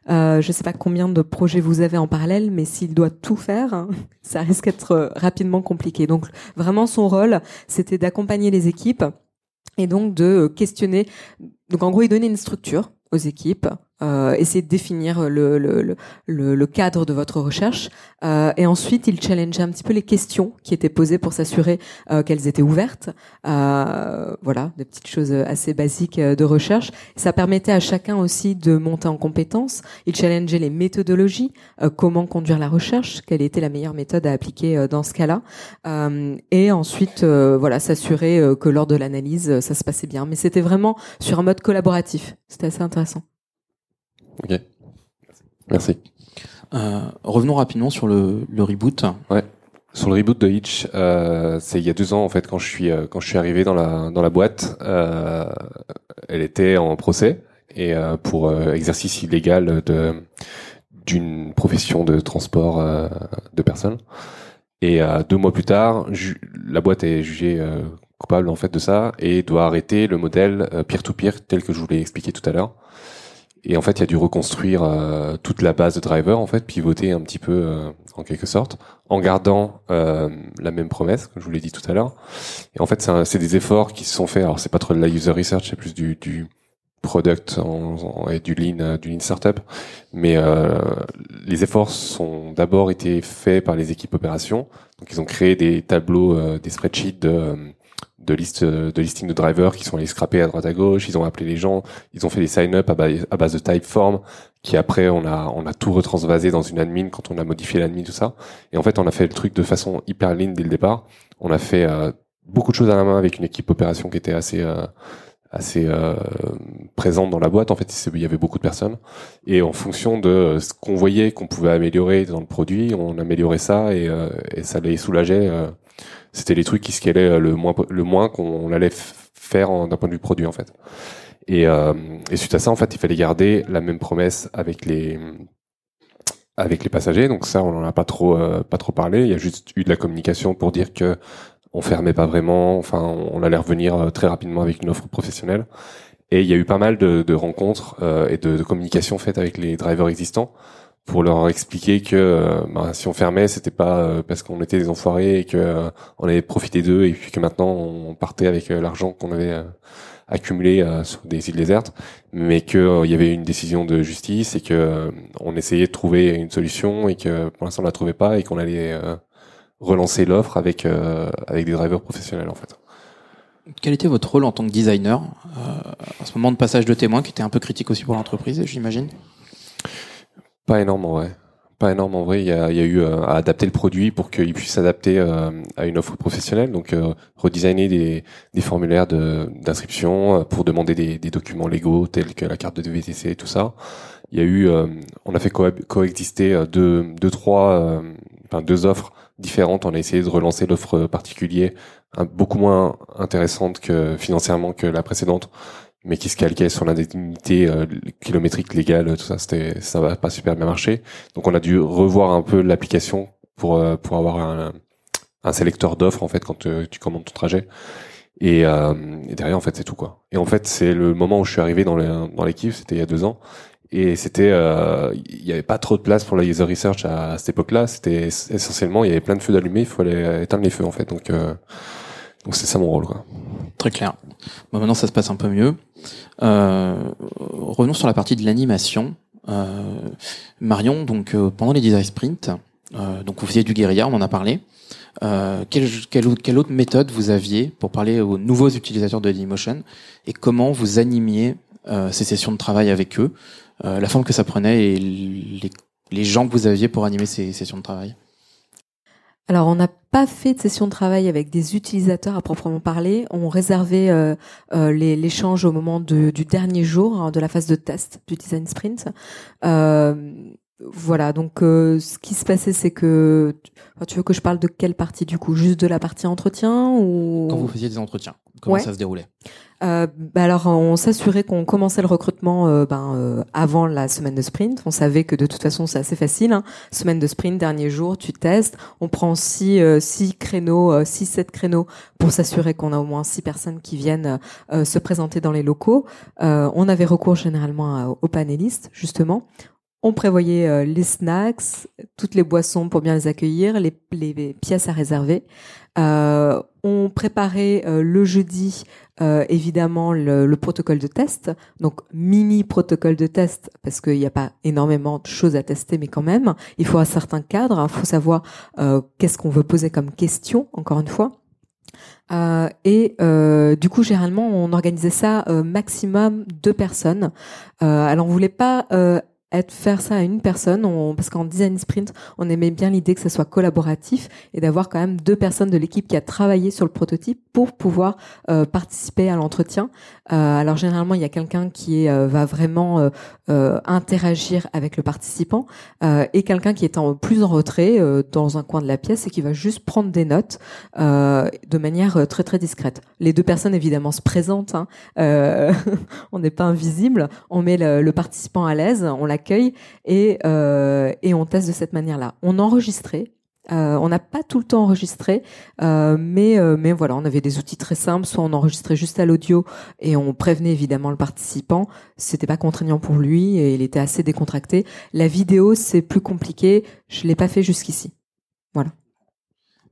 euh, je ne sais pas combien de projets vous avez en parallèle, mais s'il doit tout faire, hein, ça risque d'être euh, rapidement compliqué. Donc vraiment son rôle, c'était d'accompagner les équipes et donc de questionner. Donc en gros, il donnait une structure aux équipes, euh, essayer de définir le, le, le, le, cadre de votre recherche, euh, et ensuite il challengeait un petit peu les questions qui étaient posées pour s'assurer euh, qu'elles étaient ouvertes. Euh, voilà, des petites choses assez basiques euh, de recherche. Ça permettait à chacun aussi de monter en compétences. Il challengeait les méthodologies, euh, comment conduire la recherche, quelle était la meilleure méthode à appliquer dans ce cas-là, et ensuite voilà s'assurer que lors de l'analyse ça se passait bien. Mais c'était vraiment sur un mode collaboratif. C'était assez intéressant. Ok. Merci. Euh, revenons rapidement sur le, le, reboot. Ouais. Sur le reboot de Hitch, euh, c'est il y a deux ans en fait quand je suis euh, quand je suis arrivé dans la dans la boîte, euh, elle était en procès et euh, pour euh, exercice illégal de d'une profession de transport de personnes. Et deux mois plus tard, la boîte est jugée coupable en fait de ça et doit arrêter le modèle peer-to-peer tel que je vous l'ai expliqué tout à l'heure. Et en fait, il y a dû reconstruire euh, toute la base de driver, en fait, pivoter un petit peu euh, en quelque sorte, en gardant euh, la même promesse, comme je vous l'ai dit tout à l'heure. Et en fait, c'est des efforts qui se sont faits. Alors, c'est pas trop de la user research, c'est plus du, du product en, et du lean, du lean startup. Mais les efforts sont d'abord été faits par les équipes opérations. Donc, ils ont créé des tableaux, des spreadsheets de de liste de listing de drivers qui sont allés scraper à droite à gauche. Ils ont appelé les gens, ils ont fait des sign-up à, base de typeform qui après on a on a tout retransvasé dans une admin quand on a modifié l'admin tout ça. Et en fait on a fait le truc de façon hyper lean dès le départ. On a fait euh, beaucoup de choses à la main avec une équipe opération qui était assez euh, assez euh, présente dans la boîte. En fait, il y avait beaucoup de personnes. Et en fonction de ce qu'on voyait qu'on pouvait améliorer dans le produit, on améliorait ça et, et ça les soulageait c'était les trucs qui scalaient euh, le moins le moins qu'on allait faire d'un point de vue produit en fait. Et, euh, suite à ça, en fait, il fallait garder la même promesse avec les avec les passagers. Donc ça, on en a pas trop euh, pas trop parlé. Il y a juste eu de la communication pour dire que on fermait pas vraiment. Enfin, on allait revenir euh, très rapidement avec une offre professionnelle. Et il y a eu pas mal de, rencontres euh, et de, de communication faites avec les drivers existants pour leur expliquer que euh, bah, si on fermait, c'était pas euh, parce qu'on était des enfoirés et que euh, on avait profité d'eux et puis que maintenant on partait avec l'argent qu'on avait accumulé sur des îles désertes, mais que il y avait une décision de justice et que on essayait de trouver une solution et que pour l'instant on la trouvait pas et qu'on allait relancer l'offre avec avec des drivers professionnels en fait. Quel était votre rôle en tant que designer à ce moment de passage de témoin qui était un peu critique aussi pour l'entreprise, j'imagine? Pas énorme, ouais. Pas énorme en vrai. Il y a, il y a eu euh, à adapter le produit pour qu'il puisse s'adapter euh, à une offre professionnelle. Donc euh, redesigner des, des formulaires de- d'inscription euh, pour demander des, des documents légaux tels que la carte de VTC et tout ça. Il y a eu, on a fait cohab- coexister deux, deux, trois, enfin deux offres différentes. On a essayé de relancer l'offre particulier, beaucoup moins intéressante que financièrement que la précédente mais qui se calquait sur l'indemnité euh, kilométrique légale, tout ça, c'était, ça va pas super bien marché. Donc on a dû revoir un peu l'application pour euh, pour avoir un, un sélecteur d'offres en fait quand euh, tu commandes ton trajet. Et, euh, et derrière en fait c'est tout quoi. Et en fait c'est le moment où je suis arrivé dans dans l'équipe, c'était il y a deux ans. Et c'était, euh, il y avait pas trop de place pour la user research à, à cette époque-là. C'était essentiellement, il y avait plein de feux d'allumés, il fallait éteindre les feux en fait. Donc, euh, donc c'est ça mon rôle quoi. Très clair. Bon, maintenant, ça se passe un peu mieux. Euh, revenons sur la partie de l'animation. Euh, Marion, donc euh, pendant les design sprints, euh, donc vous faisiez du guérilla, on en a parlé. Euh, quelle, quelle, autre- quelle méthode vous aviez pour parler aux nouveaux utilisateurs de Dailymotion et comment vous animiez ces sessions de travail avec eux, la forme que ça prenait et les, les gens que vous aviez pour animer ces sessions de travail? Alors, on n'a pas fait de session de travail avec des utilisateurs à proprement parler. On réservait euh, euh, l'échange au moment de- du dernier jour hein, de la phase de test du design sprint. Euh, voilà, donc euh, ce qui se passait, c'est que tu veux que je parle de quelle partie du coup, juste de la partie entretien ou Quand vous faisiez des entretiens, comment Ouais. ça se déroulait? Euh, bah alors, on s'assurait qu'on commençait le recrutement euh, ben, euh, avant la semaine de sprint. On savait que de toute façon, c'est assez facile. hein. Semaine de sprint, dernier jour, tu testes. On prend six, six créneaux, euh, six, sept créneaux pour s'assurer qu'on a au moins six personnes qui viennent se présenter dans les locaux. On avait recours généralement aux panélistes, justement. On prévoyait les snacks, toutes les boissons pour bien les accueillir, les pièces à réserver. Euh, on préparait euh, le jeudi euh, évidemment le, le protocole de test, donc mini protocole de test parce qu'il n'y a pas énormément de choses à tester, mais quand même, il faut un certain cadre, il faut savoir euh, qu'est-ce qu'on veut poser comme question, encore une fois. Euh, et euh, du coup, généralement, on organisait ça euh, maximum deux personnes. Euh, alors, on voulait pas euh, être faire ça à une personne, on- parce qu'en design sprint, on aimait bien l'idée que ça soit collaboratif et d'avoir quand même deux personnes de l'équipe qui a travaillé sur le prototype pour pouvoir euh, participer à l'entretien. Euh, alors généralement, il y a quelqu'un qui euh, va vraiment euh, euh, interagir avec le participant euh, et quelqu'un qui est en plus en retrait dans un coin de la pièce et qui va juste prendre des notes de manière très très discrète. Les deux personnes évidemment se présentent, hein. On n'est pas invisible, on met le, le participant à l'aise, on l'accueille et, euh, et on teste de cette manière-là. On enregistrait. Euh, on n'a pas tout le temps enregistré, euh, mais mais voilà, on avait des outils très simples. Soit on enregistrait juste à l'audio et on prévenait évidemment le participant. C'était pas contraignant pour lui et il était assez décontracté. La vidéo c'est plus compliqué. Je l'ai pas fait jusqu'ici.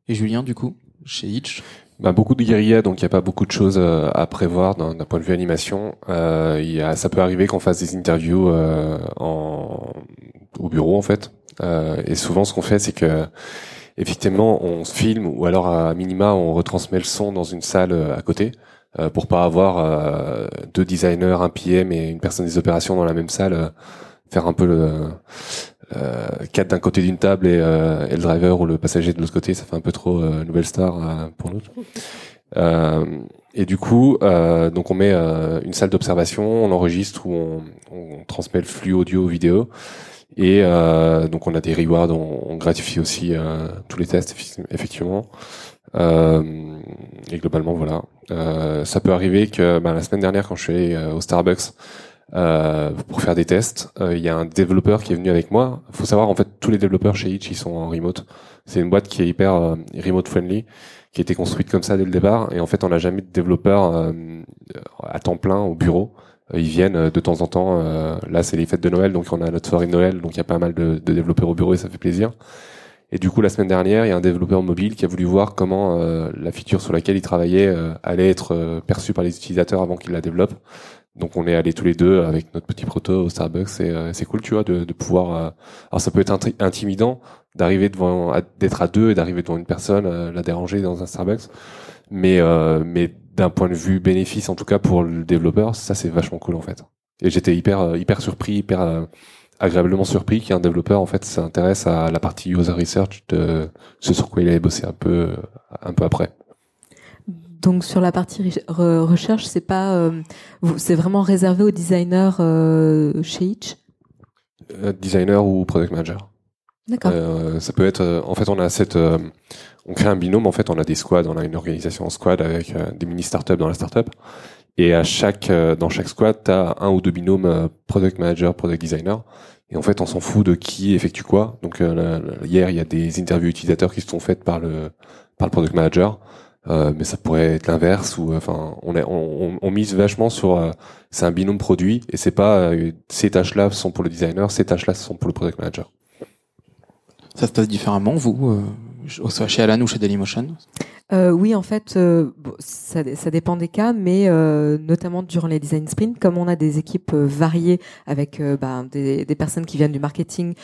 Et Julien, du coup, chez Hitch? Bah, beaucoup de guérilla, donc il n'y a pas beaucoup de choses euh, à prévoir d'un point de vue animation. Euh, y a, ça peut arriver qu'on fasse des interviews euh, en, au bureau en fait. Euh, et souvent, ce qu'on fait, c'est que effectivement, on se filme ou alors à minima, on retransmet le son dans une salle euh, à côté euh, pour pas avoir deux designers, un PM et une personne des opérations dans la même salle. faire un peu le euh, quatre d'un côté d'une table et, euh, et le driver ou le passager de l'autre côté, ça fait un peu trop euh, nouvelle star euh, pour nous. Euh, et du coup, euh, donc on met euh, une salle d'observation, on enregistre ou on, on transmet le flux audio-vidéo. Et euh, donc on a des rewards, on, on gratifie aussi euh, tous les tests effectivement. Euh, et globalement voilà. Euh, ça peut arriver que ben, la semaine dernière quand je suis allé au Starbucks euh, pour faire des tests, euh, il y a un développeur qui est venu avec moi. faut savoir en fait tous les développeurs chez Hitch ils sont en remote. C'est une boîte qui est hyper euh, remote friendly, qui a été construite comme ça dès le départ. Et en fait on n'a jamais de développeurs euh, à temps plein au bureau. Ils viennent de temps en temps. là, c'est les fêtes de Noël, donc on a notre soirée de Noël, donc il y a pas mal de, de développeurs au bureau et ça fait plaisir. Et du coup, la semaine dernière, il y a un développeur mobile qui a voulu voir comment la feature sur laquelle il travaillait allait être perçue par les utilisateurs avant qu'il la développe. Donc on est allés tous les deux avec notre petit proto au Starbucks et euh, c'est cool, tu vois, de, pouvoir. euh, Alors ça peut être inti- intimidant d'arriver devant, d'être à deux et d'arriver devant une personne, euh, la déranger dans un Starbucks, mais euh, mais d'un point de vue bénéfice, en tout cas pour le développeur, ça c'est vachement cool en fait. Et j'étais hyper hyper surpris, hyper agréablement surpris qu'un développeur en fait s'intéresse à la partie user research de ce sur quoi il avait bossé un peu un peu après. Donc sur la partie recherche, c'est pas, euh, c'est vraiment réservé aux designers euh, chez Itch? Euh, designer ou product manager. D'accord. ça peut être, en fait, on a cette, on crée un binôme. En fait, on a des squads, on a une organisation en squad avec des mini startups dans la startup. Et à chaque, dans chaque squad, tu as un ou deux binômes product manager, product designer. Et en fait, on s'en fout de qui effectue quoi. Donc hier, il y a des interviews utilisateurs qui se sont faites par le par le product manager. Euh, mais ça pourrait être l'inverse ou enfin on, on, on, mise vachement sur euh, c'est un binôme produit et c'est pas euh, ces tâches là sont pour le designer ces tâches là sont pour le product manager. Ça se passe différemment vous soit chez Alan ou chez Dailymotion euh, oui, en fait, euh, ça, dépend des cas, mais euh, notamment durant les design sprints, comme on a des équipes euh, variées avec bah, des, personnes qui viennent du marketing,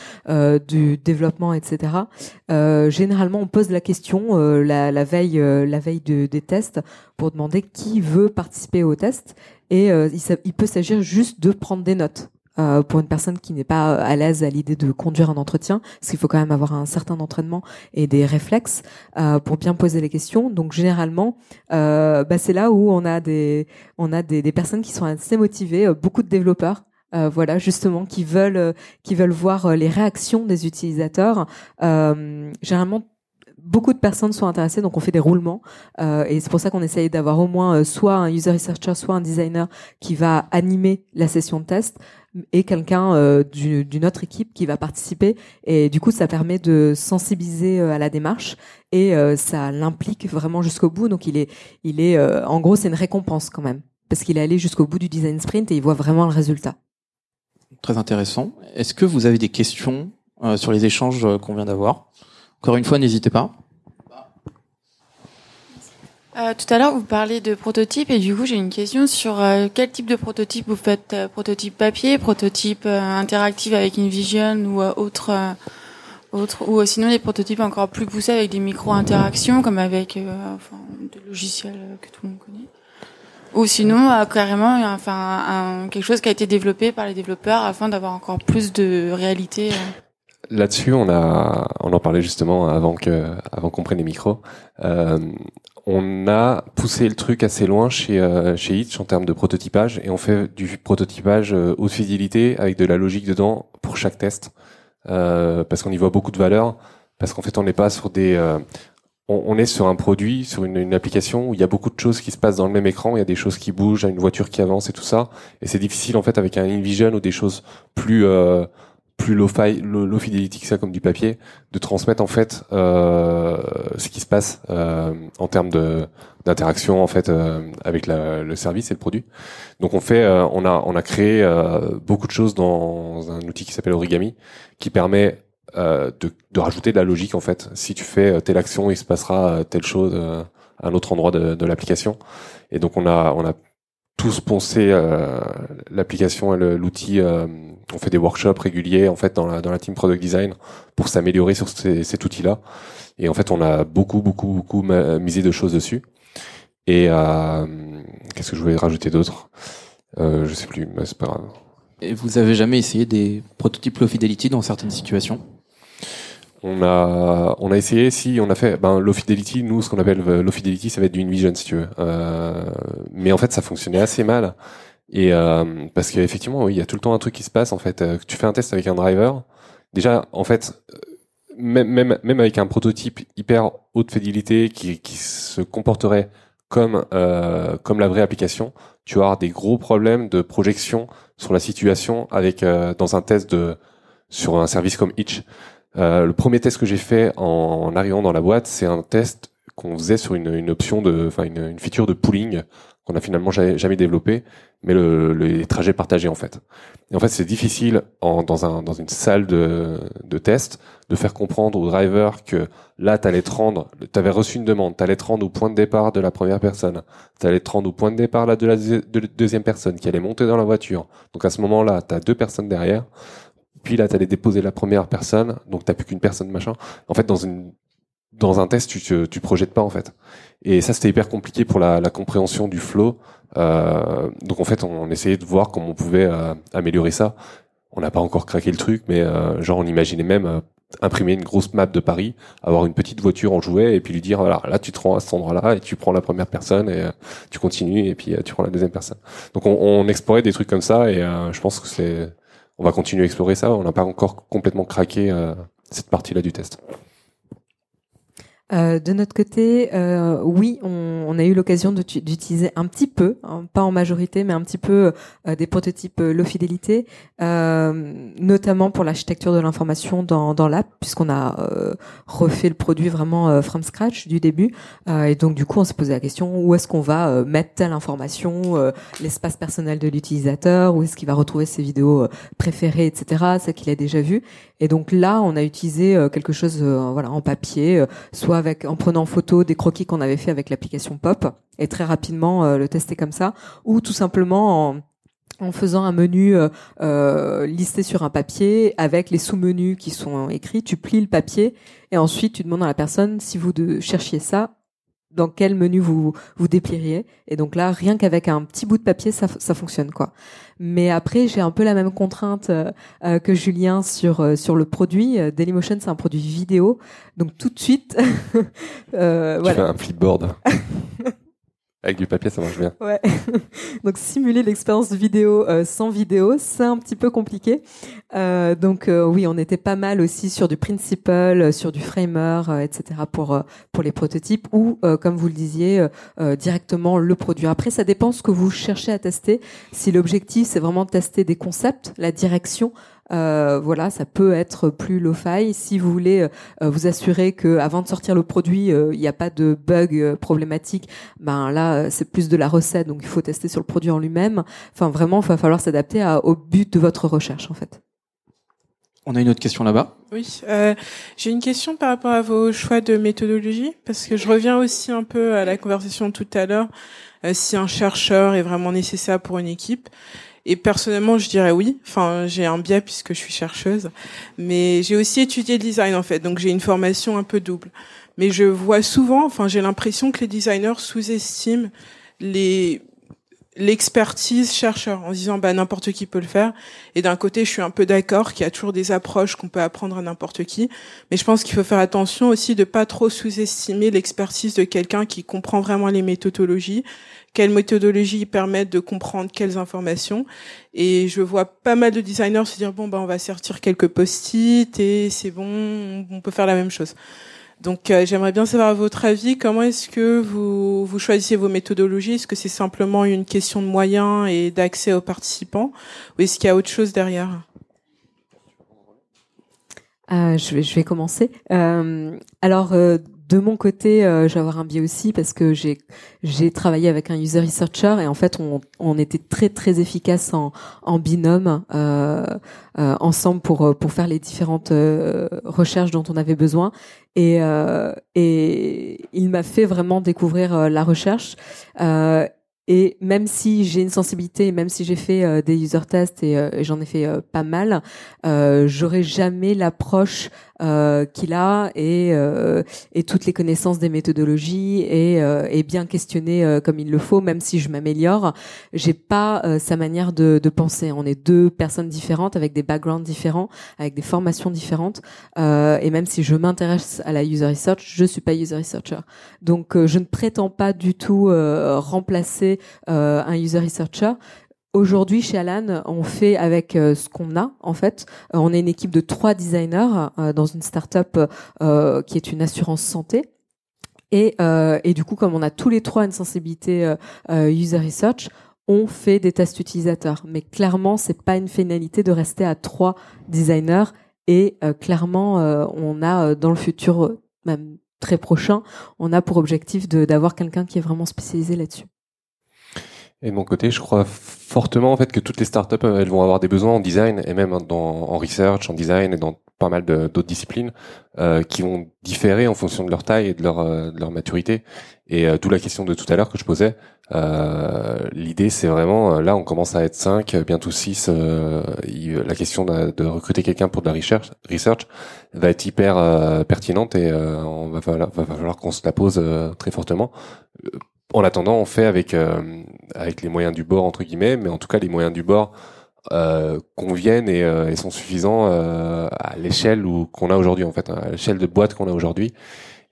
du développement, etc. généralement, on pose la question la, veille, la veille de, des tests pour demander qui veut participer au test, et il peut s'agir juste de prendre des notes. Euh, pour une personne qui n'est pas à l'aise à l'idée de conduire un entretien, parce qu'il faut quand même avoir un certain entraînement et des réflexes euh, pour bien poser les questions. Donc généralement, euh, bah, c'est là où on a des on a des, des personnes qui sont assez motivées, euh, beaucoup de développeurs. Euh, voilà justement qui veulent qui veulent voir les réactions des utilisateurs généralement beaucoup de personnes sont intéressées, donc on fait des roulements. Euh, et c'est pour ça qu'on essaye d'avoir au moins soit un user researcher, soit un designer qui va animer la session de test et quelqu'un euh, d'une autre équipe qui va participer. Et du coup, ça permet de sensibiliser euh, à la démarche et euh, ça l'implique vraiment jusqu'au bout. Donc, il est, il est, en gros, c'est une récompense quand même parce qu'il est allé jusqu'au bout du design sprint et il voit vraiment le résultat. Très intéressant. Est-ce que vous avez des questions sur les échanges qu'on vient d'avoir? Encore une fois, n'hésitez pas. Euh, tout à l'heure, vous parlez de prototype et du coup, j'ai une question sur euh, quel type de prototype vous faites euh, Prototype papier, prototype interactif avec InVision ou autre, autre, ou sinon des prototypes encore plus poussés avec des micro-interactions comme avec enfin, des logiciels que tout le monde connaît. Ou sinon, carrément, enfin, quelque chose qui a été développé par les développeurs afin d'avoir encore plus de réalité. Là-dessus, on a, on en parlait justement avant que, avant qu'on prenne les micros. Euh, on a poussé le truc assez loin chez euh, chez Hitch en termes de prototypage et on fait du prototypage euh, haute fidélité avec de la logique dedans pour chaque test euh, parce qu'on y voit beaucoup de valeur parce qu'en fait on n'est pas sur des on, est sur un produit sur une, une, application où il y a beaucoup de choses qui se passent dans le même écran il y a des choses qui bougent il y a une voiture qui avance et tout ça. Et c'est difficile en fait avec un InVision ou des choses plus plus low, low, fidelity que ça, comme du papier, de transmettre en fait euh, ce qui se passe euh, en termes de d'interaction en fait euh, avec la, le service et le produit. Donc on fait, euh, on a on a créé euh, beaucoup de choses dans un outil qui s'appelle Origami, qui permet de, de rajouter de la logique en fait. Si tu fais telle action, il se passera telle chose à un autre endroit de, de l'application. Et donc on a on a tous pensé l'application et l'outil on fait des workshops réguliers en fait dans la dans la team product design pour s'améliorer sur cet outil-là. Et en fait, on a beaucoup beaucoup beaucoup misé de choses dessus. Et euh, qu'est-ce que je voulais rajouter d'autre? Euh, Je sais plus, mais c'est pas grave. Et vous avez jamais essayé des prototypes low fidelity dans certaines situations? On a on a essayé si on a fait ben low fidelity nous ce qu'on appelle euh, low fidelity ça va être du InVision si tu veux euh, mais en fait ça fonctionnait assez mal et euh, parce qu'effectivement, oui, il y a tout le temps un truc qui se passe en fait. Euh, tu fais un test avec un driver. Déjà, en fait, euh, même même même avec un prototype hyper haute fidélité qui qui se comporterait comme euh, comme la vraie application, tu vas avoir des gros problèmes de projection sur la situation avec dans un test de sur un service comme Itch. le premier test que j'ai fait en, en, arrivant dans la boîte, c'est un test qu'on faisait sur une, une option de, enfin une, une feature de pooling qu'on a finalement jamais, développé, mais le, les trajets partagés en fait. Et en fait, c'est difficile en, dans, un, dans une salle de, de test de faire comprendre au driver que là, tu te rendre, tu avais reçu une demande, tu allais te rendre au point de départ de la première personne, tu allais te rendre au point de départ là, de la deuxième personne qui allait monter dans la voiture. Donc à ce moment-là, tu as deux personnes derrière. Puis là, tu allais déposer la première personne, donc t'as plus qu'une personne machin. En fait, dans une dans un test, tu, tu projettes pas en fait. Et ça, c'était hyper compliqué pour la, la compréhension du flow. Euh, donc en fait, on, essayait de voir comment on pouvait euh, améliorer ça. on n'a pas encore craqué le truc, mais euh, genre on imaginait même euh, imprimer une grosse map de Paris, avoir une petite voiture en jouet et puis lui dire voilà là tu te rends à cet endroit-là et tu prends la première personne et euh, tu continues et puis euh, tu prends la deuxième personne. Donc on, on explorait des trucs comme ça et je pense que c'est on va continuer à explorer ça. On n'a pas encore complètement craqué cette partie-là du test. Euh, de notre côté, euh, oui, on, on a eu l'occasion d'utiliser un petit peu, hein, pas en majorité, mais un petit peu euh, des prototypes euh, low fidélité, euh, notamment pour l'architecture de l'information dans, dans l'app, puisqu'on a refait le produit vraiment from scratch du début. Et donc du coup, on s'est posé la question où est-ce qu'on va mettre telle information, l'espace personnel de l'utilisateur, où est-ce qu'il va retrouver ses vidéos préférées, etc., ce qu'il a déjà vu. Et donc là, on a utilisé quelque chose, voilà, en papier, soit en prenant en photo des croquis qu'on avait fait avec l'application Pop, et très rapidement euh, le tester comme ça, ou tout simplement en faisant un menu euh, euh, listé sur un papier avec les sous-menus qui sont écrits, tu plies le papier et ensuite tu demandes à la personne si vous cherchiez ça, dans quel menu vous vous déplieriez. Et donc là, rien qu'avec un petit bout de papier, ça, ça fonctionne quoi. Mais après, j'ai un peu la même contrainte euh, euh, que Julien sur euh, sur le produit. Dailymotion, c'est un produit vidéo, donc tout de suite, euh, Tu voilà. fais un flipboard. Avec du papier, ça marche bien. Ouais. donc simuler l'expérience vidéo euh, sans vidéo, c'est un petit peu compliqué. Euh, donc euh, oui, on était pas mal aussi sur du principle, euh, sur du framer, euh, etc. pour euh, pour les prototypes ou comme vous le disiez directement le produit. Après, ça dépend ce que vous cherchez à tester. Si l'objectif c'est vraiment de tester des concepts, la direction. Euh, voilà, ça peut être plus low-fi. Si vous voulez euh, vous assurer que avant de sortir le produit, euh, il n'y a pas de bug euh, problématique, ben là c'est plus de la recette, donc il faut tester sur le produit en lui-même. Enfin vraiment, il va falloir s'adapter à- au but de votre recherche en fait. On a une autre question là-bas. Oui, euh, j'ai une question par rapport à vos choix de méthodologie, parce que je reviens aussi un peu à la conversation tout à l'heure, euh, si un chercheur est vraiment nécessaire pour une équipe. Et personnellement, je dirais oui. Enfin, j'ai un biais puisque je suis chercheuse, mais j'ai aussi étudié le design en fait, donc j'ai une formation un peu double. Mais je vois souvent, enfin, j'ai l'impression que les designers sous-estiment les l'expertise chercheur en disant bah n'importe qui peut le faire. Et d'un côté je suis un peu d'accord qu'il y a toujours des approches qu'on peut apprendre à n'importe qui. Mais je pense qu'il faut faire attention aussi de pas trop sous-estimer l'expertise de quelqu'un qui comprend vraiment les méthodologies quelles méthodologies permettent de comprendre quelles informations. Et je vois pas mal de designers se dire bon bah on va sortir quelques post-it et c'est bon on peut faire la même chose. Donc euh, j'aimerais bien savoir votre avis. Comment est-ce que vous, vous choisissez vos méthodologies? Est-ce que c'est simplement une question de moyens et d'accès aux participants? Ou est-ce qu'il y a autre chose derrière? Euh, je, vais, commencer. Euh, alors, de mon côté, euh, je vais avoir un biais aussi parce que j'ai j'ai travaillé avec un user researcher et en fait, on, on était très très efficace en, en binôme euh, euh, ensemble pour euh, pour faire les différentes euh, recherches dont on avait besoin. Et euh, et il m'a fait vraiment découvrir la recherche. Et même si j'ai une sensibilité, même si j'ai fait des user tests et, et j'en ai fait pas mal, j'aurais jamais l'approche euh, qu'il a et, euh, et toutes les connaissances des méthodologies et, euh, et bien questionner euh, comme il le faut, même si je m'améliore. J'ai pas euh, sa manière de, de penser. On est deux personnes différentes avec des backgrounds différents, avec des formations différentes. Euh, et même si je m'intéresse à la user research, je suis pas user researcher. Donc je ne prétends pas du tout remplacer un user researcher. Aujourd'hui, chez Alan, on fait avec euh, ce qu'on a en fait. Euh, on est une équipe de trois designers euh, dans une startup qui est une assurance santé. Et, et du coup, comme on a tous les trois une sensibilité user research, on fait des tests utilisateurs. Mais clairement, c'est pas une finalité de rester à trois designers. Et clairement, on a dans le futur, même très prochain, on a pour objectif d'avoir quelqu'un qui est vraiment spécialisé là-dessus. Et de mon côté, je crois fortement en fait que toutes les startups euh, elles vont avoir des besoins en design et même dans, en research, en design et dans pas mal d'autres disciplines euh, qui vont différer en fonction de leur taille et de leur, euh, de leur maturité. Et euh, d'où la question de tout à l'heure que je posais. Euh, L'idée, c'est vraiment euh, là, on commence à être 5, bientôt 6. la question de, recruter quelqu'un pour de la research, research va être hyper pertinente et on va falloir, va falloir qu'on se la pose très fortement. En attendant, on fait avec euh, avec les moyens du bord entre guillemets, mais en tout cas les moyens du bord euh, conviennent et, euh, et, sont suffisants euh, à l'échelle qu'on a aujourd'hui en fait, à l'échelle de boîte qu'on a aujourd'hui.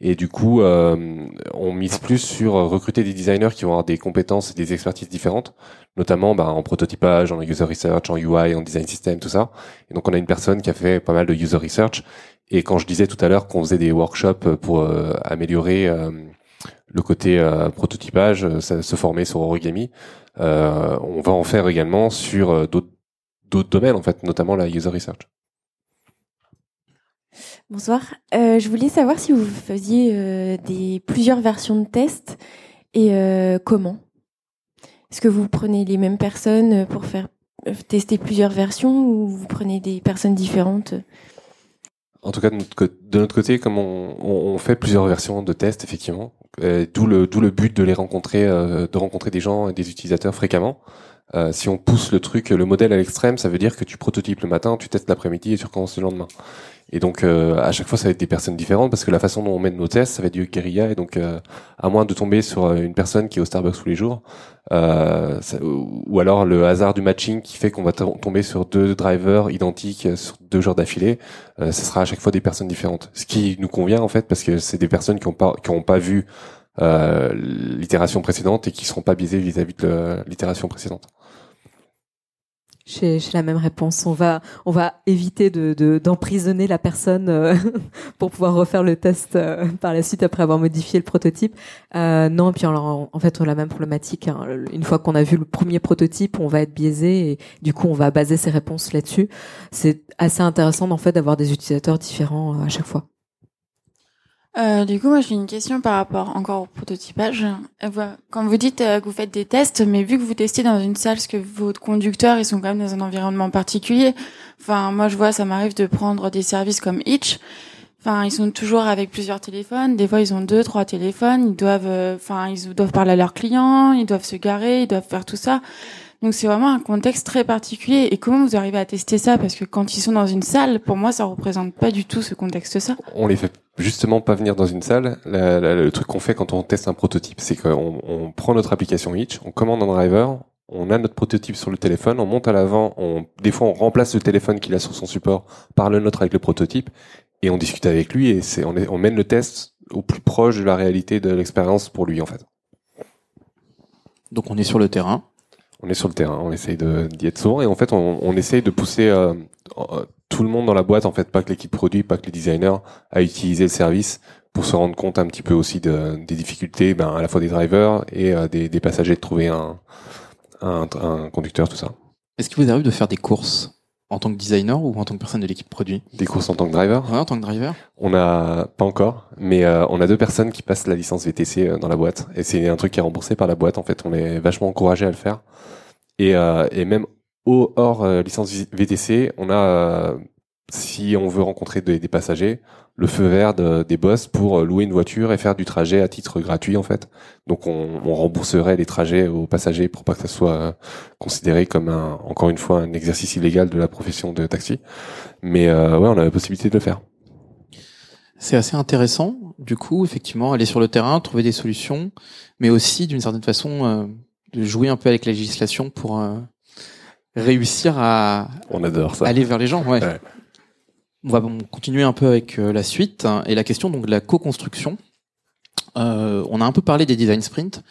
Et du coup, euh, on mise plus sur recruter des designers qui vont avoir des compétences et des expertises différentes, notamment bah, en prototypage, en user research, en UI, en design system, tout ça. Et donc, on a une personne qui a fait pas mal de user research. Et quand je disais tout à l'heure qu'on faisait des workshops pour euh, améliorer le côté prototypage, se former sur origami, on va en faire également sur d'autres d'autres domaines en fait, notamment la user research. Bonsoir. Euh, je voulais savoir si vous faisiez euh, des plusieurs versions de tests et euh, comment? Est-ce que vous prenez les mêmes personnes pour faire tester plusieurs versions ou vous prenez des personnes différentes? En tout cas, de notre, côté, comme on, fait plusieurs versions de tests, effectivement, d'où le d'où le but de les rencontrer, de rencontrer des gens et des utilisateurs fréquemment. Si on pousse le truc, le modèle à l'extrême, ça veut dire que tu prototypes le matin, tu testes l'après-midi et tu recommences le lendemain. Et donc euh, à chaque fois ça va être des personnes différentes parce que la façon dont on mène nos tests ça va être du guérilla et donc euh, à moins de tomber sur euh, une personne qui est au Starbucks tous les jours ou alors le hasard du matching qui fait qu'on va tomber sur deux drivers identiques sur deux jours d'affilée, ce sera à chaque fois des personnes différentes. Ce qui nous convient en fait parce que c'est des personnes qui ont pas qui ont pas vu l'itération précédente et qui seront pas biaisées vis-à-vis de l'itération précédente. J'ai la même réponse. On va, on va éviter de d'emprisonner la personne euh, pour pouvoir refaire le test euh, par la suite après avoir modifié le prototype. Euh, non, puis alors, en fait, on a la même problématique. Hein. Une fois qu'on a vu le premier prototype, on va être biaisé et du coup, on va baser ses réponses là-dessus. C'est assez intéressant en fait d'avoir des utilisateurs différents à chaque fois. Euh, du coup, moi, j'ai une question par rapport encore au prototypage. Euh, quand vous dites euh, que vous faites des tests, mais vu que vous testez dans une salle, parce que vos conducteurs, ils sont quand même dans un environnement particulier. Enfin, moi, je vois, ça m'arrive de prendre des services comme Itch. Enfin, ils sont toujours avec plusieurs téléphones. Des fois, ils ont deux, trois téléphones. Ils doivent, enfin, ils doivent parler à leurs clients. Ils doivent se garer. Ils doivent faire tout ça. Donc c'est vraiment un contexte très particulier. Et comment vous arrivez à tester ça? Parce que quand ils sont dans une salle, pour moi, ça représente pas du tout ce contexte-ça. On les fait justement pas venir dans une salle. le truc qu'on fait quand on teste un prototype, c'est qu'on on prend notre application Hitch, on commande un driver, on a notre prototype sur le téléphone, on monte à l'avant, on, des fois on remplace le téléphone qu'il a sur son support par le nôtre avec le prototype, et on discute avec lui et c'est on, on mène le test au plus proche de la réalité de l'expérience pour lui en fait. Donc on est sur le terrain, on est sur le terrain, on essaye d'y être souvent et en fait on, essaye de pousser euh, tout le monde dans la boîte, en fait, pas que l'équipe produit, pas que les designers, à utiliser le service pour se rendre compte un petit peu aussi de, des difficultés, ben, à la fois des drivers et euh, des, passagers de trouver un conducteur, tout ça. Est-ce qu'il vous arrive de faire des courses? En tant que designer ou en tant que personne de l'équipe produit Des courses en tant que driver Ouais, en tant que driver. On a pas encore, mais euh, on a deux personnes qui passent la licence VTC dans la boîte et c'est un truc qui est remboursé par la boîte. En fait, on est vachement encouragé à le faire. Et, euh, et même au hors euh, licence VTC, on a, euh, si on veut rencontrer des, passagers, le feu vert des boss pour louer une voiture et faire du trajet à titre gratuit en fait. Donc on, on rembourserait les trajets aux passagers pour pas que ça soit considéré comme un, encore une fois un exercice illégal de la profession de taxi. Mais euh, ouais, on a la possibilité de le faire. C'est assez intéressant, du coup, effectivement, aller sur le terrain, trouver des solutions, mais aussi d'une certaine façon de jouer un peu avec la législation pour euh, réussir à On adore ça. aller vers les gens. Ouais. On va continuer un peu avec euh, la suite hein, et la question donc de la co-construction. Euh, on a un peu parlé des design sprints,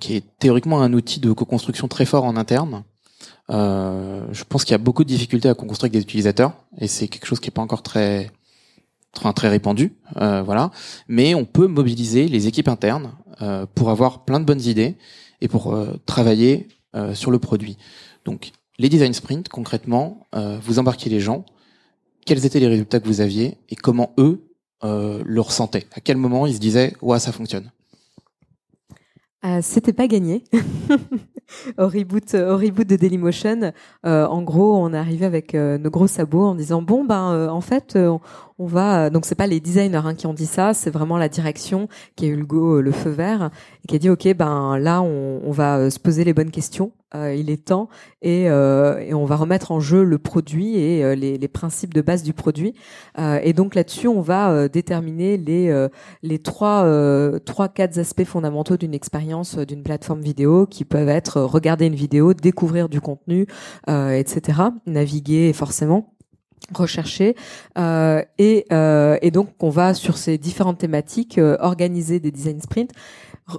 qui est théoriquement un outil de co-construction très fort en interne. je pense qu'il y a beaucoup de difficultés à co-construire avec des utilisateurs et c'est quelque chose qui est pas encore très très, très répandu, voilà. Mais on peut mobiliser les équipes internes pour avoir plein de bonnes idées et pour euh, travailler euh, sur le produit. Donc, les design sprints, concrètement, euh, vous embarquez les gens, quels étaient les résultats que vous aviez et comment eux le ressentaient? À quel moment ils se disaient ouais ça fonctionne? C'était pas gagné. au reboot, au reboot de Dailymotion, euh, en gros, on est arrivé avec nos gros sabots en disant bon ben en fait on va donc c'est pas les designers hein, qui ont dit ça, c'est vraiment la direction qui a eu le feu vert et qui a dit ok ben là on, on va se poser les bonnes questions euh, il est temps, et, euh, on va remettre en jeu le produit et euh, les, les, principes de base du produit. et donc là-dessus, on va déterminer les les trois trois quatre aspects fondamentaux d'une expérience d'une plateforme vidéo qui peuvent être regarder une vidéo, découvrir du contenu, etc. Naviguer forcément rechercher euh, et, euh, et donc on va sur ces différentes thématiques organiser des design sprints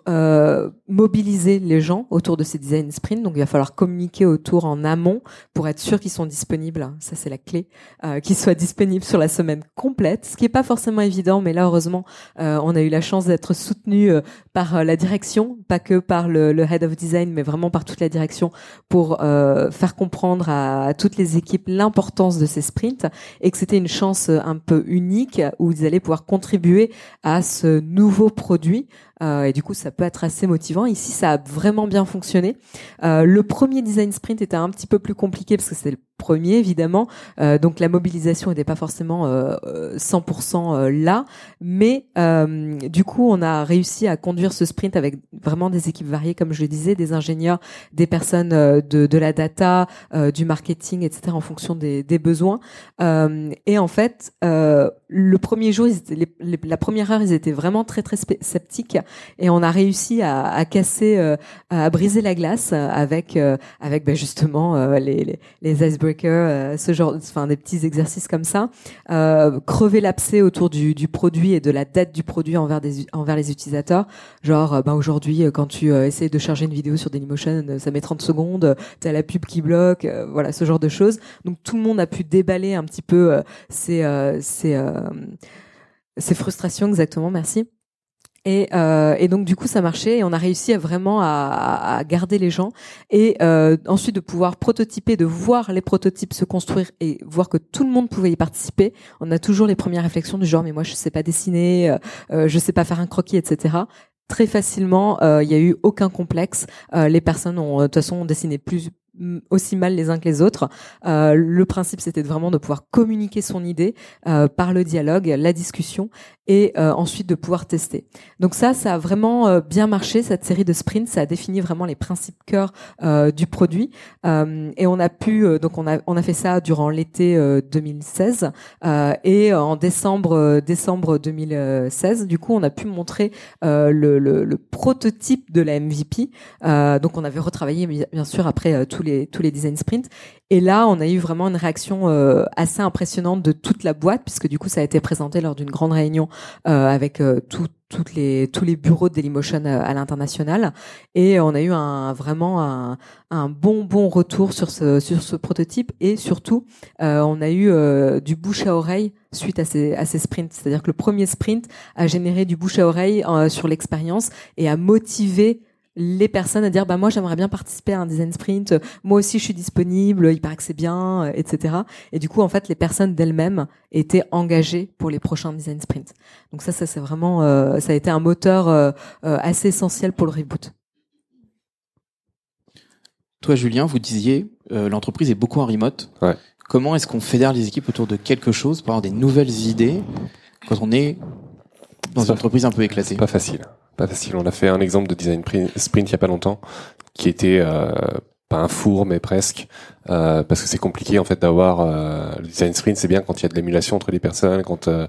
euh, mobiliser les gens autour de ces design sprints. Donc il va falloir communiquer autour en amont pour être sûr qu'ils sont disponibles. Ça c'est la clé, euh, qu'ils soient disponibles sur la semaine complète, ce qui est pas forcément évident. Mais là heureusement, euh, on a eu la chance d'être soutenu euh, par euh, la direction, pas que par le, le, head of design, mais vraiment par toute la direction pour faire comprendre à, toutes les équipes l'importance de ces sprints et que c'était une chance un peu unique où ils allaient pouvoir contribuer à ce nouveau produit euh, et du coup, ça peut être assez motivant. Ici, ça a vraiment bien fonctionné. Euh, le premier design sprint était un petit peu plus compliqué parce que c'est le premier évidemment, euh, donc la mobilisation n'était pas forcément 100% euh, là, mais du coup on a réussi à conduire ce sprint avec vraiment des équipes variées, comme je le disais, des ingénieurs, des personnes de, de la data, du marketing, etc. en fonction des, des besoins. et en fait, le premier jour, ils étaient, la première heure, ils étaient vraiment très très sceptiques et on a réussi à, à casser, euh, à briser la glace avec euh, avec ben justement euh, les, les, icebreakers, ce genre, enfin des petits exercices comme ça, crever l'abcès autour du, du produit et de la date du produit envers des envers les utilisateurs. Genre, ben aujourd'hui, quand tu essayes de charger une vidéo sur Dailymotion, ça met 30 secondes, t'as la pub qui bloque, voilà ce genre de choses. Donc tout le monde a pu déballer un petit peu ces ces ces frustrations exactement. Merci. Et, euh, et, donc du coup ça marchait et on a réussi à vraiment à, à garder les gens et euh, ensuite de pouvoir prototyper, de voir les prototypes se construire et voir que tout le monde pouvait y participer. On a toujours les premières réflexions du genre mais moi je sais pas dessiner, euh, euh je sais pas faire un croquis, etc. Très facilement, euh, il y a eu aucun complexe. Euh, les personnes ont de toute façon dessiné plus aussi mal les uns que les autres. Euh, le principe, c'était vraiment de pouvoir communiquer son idée euh, par le dialogue, la discussion, et euh, ensuite de pouvoir tester. Donc ça, ça a vraiment euh, bien marché cette série de sprints. Ça a défini vraiment les principes cœur euh, du produit, et on a pu donc on a on a fait ça durant l'été 2016 et en décembre décembre 2016, du coup, on a pu montrer le, le, le, prototype de la MVP. donc on avait retravaillé bien sûr après tous les tous les design sprints et là, on a eu vraiment une réaction euh, assez impressionnante de toute la boîte, puisque du coup, ça a été présenté lors d'une grande réunion euh, avec euh, toutes les, tous les bureaux de Dailymotion à l'international. Et on a eu un, vraiment un, un, bon, bon retour sur ce, sur ce prototype. Et surtout, on a eu du bouche à oreille suite à ces, à ces sprints. C'est-à-dire que le premier sprint a généré du bouche à oreille sur l'expérience et a motivé les personnes à dire bah moi j'aimerais bien participer à un design sprint, moi aussi je suis disponible, il paraît que c'est bien, euh, etc. Et du coup en fait les personnes d'elles-mêmes étaient engagées pour les prochains design sprints. Donc ça ça c'est vraiment euh, ça a été un moteur euh, assez essentiel pour le reboot. Toi Julien, vous disiez l'entreprise est beaucoup en remote. Ouais. Comment est-ce qu'on fédère les équipes autour de quelque chose pour avoir des nouvelles idées quand on est dans une entreprise un peu éclatée? Pas facile pas facile. On a fait un exemple de design sprint il y a pas longtemps, qui était euh, pas un four mais presque, euh, parce que c'est compliqué en fait d'avoir euh, le design sprint. C'est bien quand il y a de l'émulation entre les personnes, quand euh,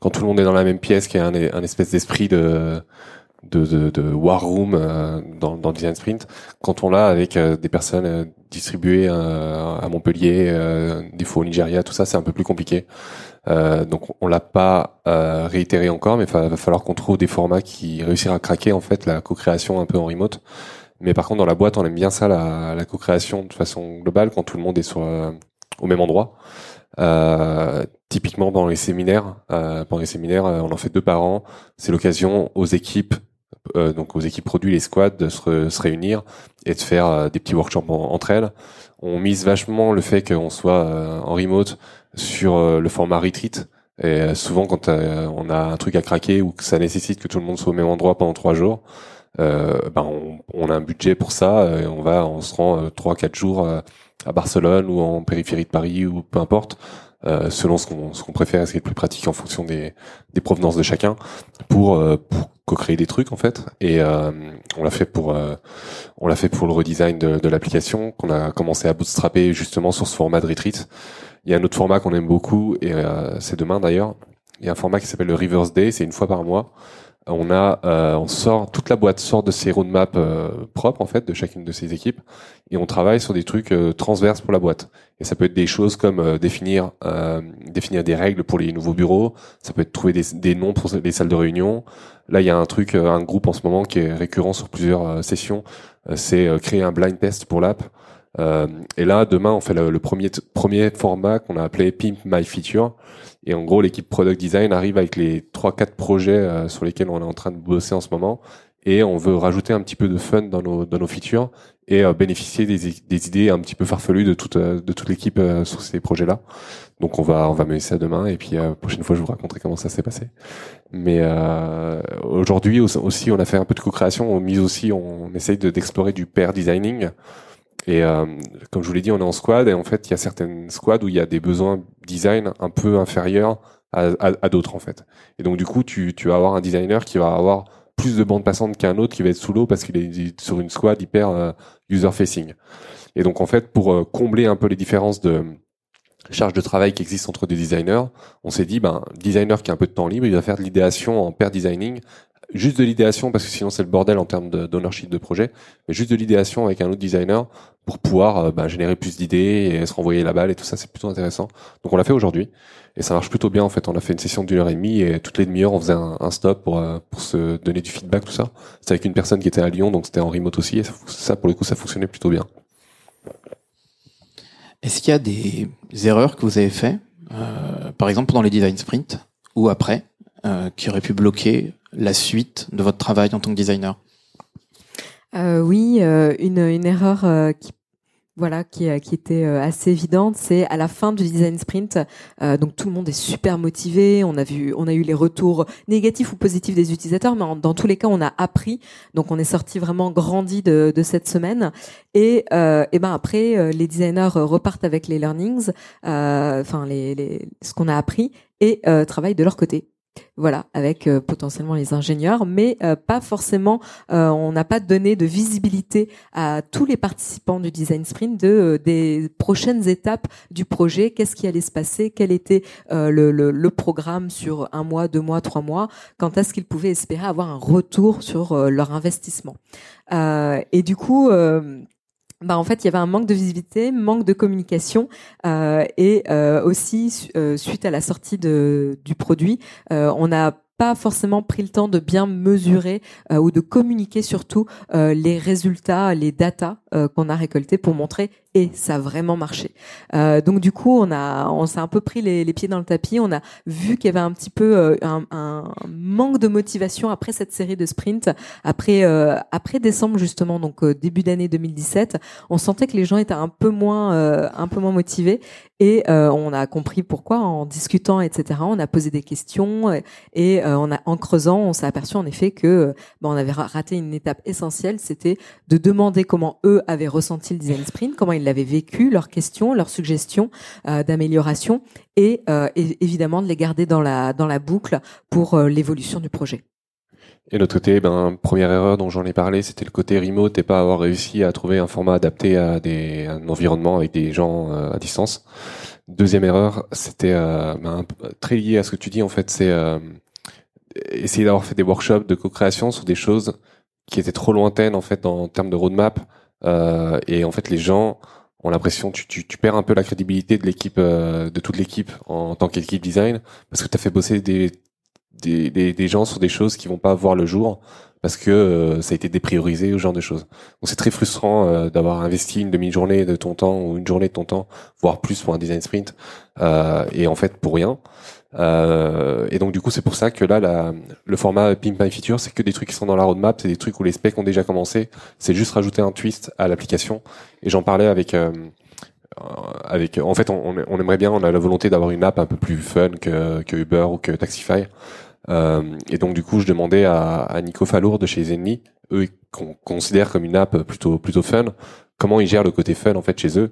quand tout le monde est dans la même pièce, qu'il y a un, un espèce d'esprit de de, de, de, war room euh, dans, dans design sprint quand on l'a avec des personnes distribuées à Montpellier des fois au Nigeria tout ça c'est un peu plus compliqué euh, donc on l'a pas euh, réitéré encore, mais il va, falloir qu'on trouve des formats qui réussiront à craquer en fait la co-création un peu en remote. Mais par contre dans la boîte on aime bien ça la, la co-création de façon globale quand tout le monde est sur euh, au même endroit. Euh, typiquement dans les séminaires, euh, pendant les séminaires on en fait deux par an. C'est l'occasion aux équipes donc aux équipes produits, les squads, de se, se réunir et de faire des petits workshops entre elles. On mise vachement le fait qu'on soit en remote sur euh, le format retreat. Et euh, souvent, quand euh, on a un truc à craquer ou que ça nécessite que tout le monde soit au même endroit pendant trois jours, euh, ben on, on, a un budget pour ça. Et on va, on se rend trois, quatre jours à Barcelone ou en périphérie de Paris ou peu importe, selon ce qu'on préfère, ce qui est le plus pratique en fonction des, des provenances de chacun, pour, pour co-créer des trucs en fait. Et euh, on l'a fait pour euh, on l'a fait pour le redesign de, l'application qu'on a commencé à bootstrapper justement sur ce format de retreat. Il y a un autre format qu'on aime beaucoup et euh, c'est demain d'ailleurs. Il y a un format qui s'appelle le Reverse Day, c'est une fois par mois. On a, on sort toute la boîte sort de ses roadmaps propres en fait de chacune de ses équipes et on travaille sur des trucs transverses pour la boîte. Et ça peut être des choses comme définir définir des règles pour les nouveaux bureaux. Ça peut être trouver des, des noms pour les salles de réunion. Là, il y a un truc, euh, un groupe en ce moment qui est récurrent sur plusieurs euh, sessions. Euh, c'est créer un blind test pour l'app. Et là, demain, on fait le, premier format qu'on a appelé Pimp My Feature. Et en gros, l'équipe product design arrive avec les trois quatre projets sur lesquels on est en train de bosser en ce moment, et on veut rajouter un petit peu de fun dans nos dans nos features et euh, bénéficier des, des idées un petit peu farfelues de toute euh, de toute l'équipe euh, sur ces projets-là. Donc on va on va mener ça demain et puis euh, prochaine fois je vous raconterai comment ça s'est passé. Mais euh, aujourd'hui au- aussi on a fait un peu de co-création, on mise aussi on essaye de- d'explorer du pair designing. Et comme je vous l'ai dit, on est en squad et en fait, il y a certaines squads où il y a des besoins design un peu inférieurs à, à, à d'autres en fait. Et donc du coup, tu, tu vas avoir un designer qui va avoir plus de bandes passantes qu'un autre qui va être sous l'eau parce qu'il est sur une squad hyper euh, user facing. Et donc en fait, pour euh, combler un peu les différences de charge de travail qui existent entre des designers, on s'est dit, ben, designer qui a un peu de temps libre, il va faire de l'idéation en pair designing juste de l'idéation parce que sinon c'est le bordel en termes d'ownership de projet, mais juste de l'idéation avec un autre designer pour pouvoir euh, bah, générer plus d'idées et se renvoyer la balle et tout ça, c'est plutôt intéressant. Donc on l'a fait aujourd'hui et ça marche plutôt bien en fait. On a fait une session d'une heure et demie et toutes les demi-heures on faisait un, stop pour euh, pour se donner du feedback tout ça. C'était avec une personne qui était à Lyon donc c'était en remote aussi et ça, ça, pour le coup ça fonctionnait plutôt bien. Est-ce qu'il y a des erreurs que vous avez fait, euh, par exemple pendant les design sprints ou après, euh, qui auraient pu bloquer la suite de votre travail en tant que designer Euh, oui, euh, une, erreur qui voilà qui, était assez évidente, c'est à la fin du design sprint. donc tout le monde est super motivé. On a vu, on a eu les retours négatifs ou positifs des utilisateurs, mais dans tous les cas, on a appris. Donc on est sorti vraiment grandi de, cette semaine. Et, et ben après, les designers repartent avec les learnings, enfin ce qu'on a appris, et travaillent de leur côté. Voilà, avec euh, potentiellement les ingénieurs, mais euh, pas forcément. euh, on n'a pas donné de visibilité à tous les participants du design sprint de des prochaines étapes du projet. Qu'est-ce qui allait se passer? Quel était le, le, programme sur un mois, deux mois, trois mois? Quant à ce qu'ils pouvaient espérer avoir un retour sur leur investissement? Et du coup. Bah en fait, il y avait un manque de visibilité, manque de communication, euh, et euh, aussi euh, suite à la sortie du produit, on n'a pas forcément pris le temps de bien mesurer ou de communiquer surtout les résultats, les datas qu'on a récoltés pour montrer et ça a vraiment marché. Euh, donc du coup, on a, on s'est un peu pris les, les pieds dans le tapis. On a vu qu'il y avait un petit peu euh, un, un manque de motivation après cette série de sprints, après euh, après décembre justement, donc euh, début d'année 2017. On sentait que les gens étaient un peu moins euh, un peu moins motivés et euh, on a compris pourquoi en discutant, etc. On a posé des questions et, et, on a en creusant, on s'est aperçu en effet que bah, on avait ra- raté une étape essentielle, c'était de demander comment eux avaient ressenti le design sprint, comment ils l'avaient vécu, leurs questions, leurs suggestions euh, d'amélioration et, euh, évidemment de les garder dans la dans la boucle pour euh, l'évolution du projet. Et de l'autre côté, ben, première erreur dont j'en ai parlé, c'était le côté remote et pas avoir réussi à trouver un format adapté à des, un environnement avec des gens à distance. Deuxième erreur, c'était ben, très lié à ce que tu dis en fait, c'est essayer d'avoir fait des workshops de co-création sur des choses qui étaient trop lointaines en fait en termes de roadmap. Euh, et en fait, les gens ont l'impression tu, tu, tu perds un peu la crédibilité de l'équipe, euh, de toute l'équipe en, tant qu'équipe design, parce que tu as fait bosser des, des, des, gens sur des choses qui vont pas voir le jour parce que euh, ça a été dépriorisé ce genre de choses. Donc c'est très frustrant euh, d'avoir investi une demi-journée de ton temps ou une journée de ton temps, voire plus pour un design sprint, euh, et en fait pour rien. Euh, et donc du coup c'est pour ça que là la, le format Pimp My Feature c'est que des trucs qui sont dans la roadmap, c'est des trucs où les specs ont déjà commencé, c'est juste rajouter un twist à l'application. Et j'en parlais avec euh, euh, avec en fait on, on aimerait bien on a la volonté d'avoir une app un peu plus fun que, que Uber ou que Taxify. Euh, et donc du coup je demandais à, à Nico Fallour de chez Zenly eux qu'on considère comme une app plutôt plutôt fun. Comment ils gèrent le côté fun en fait chez eux?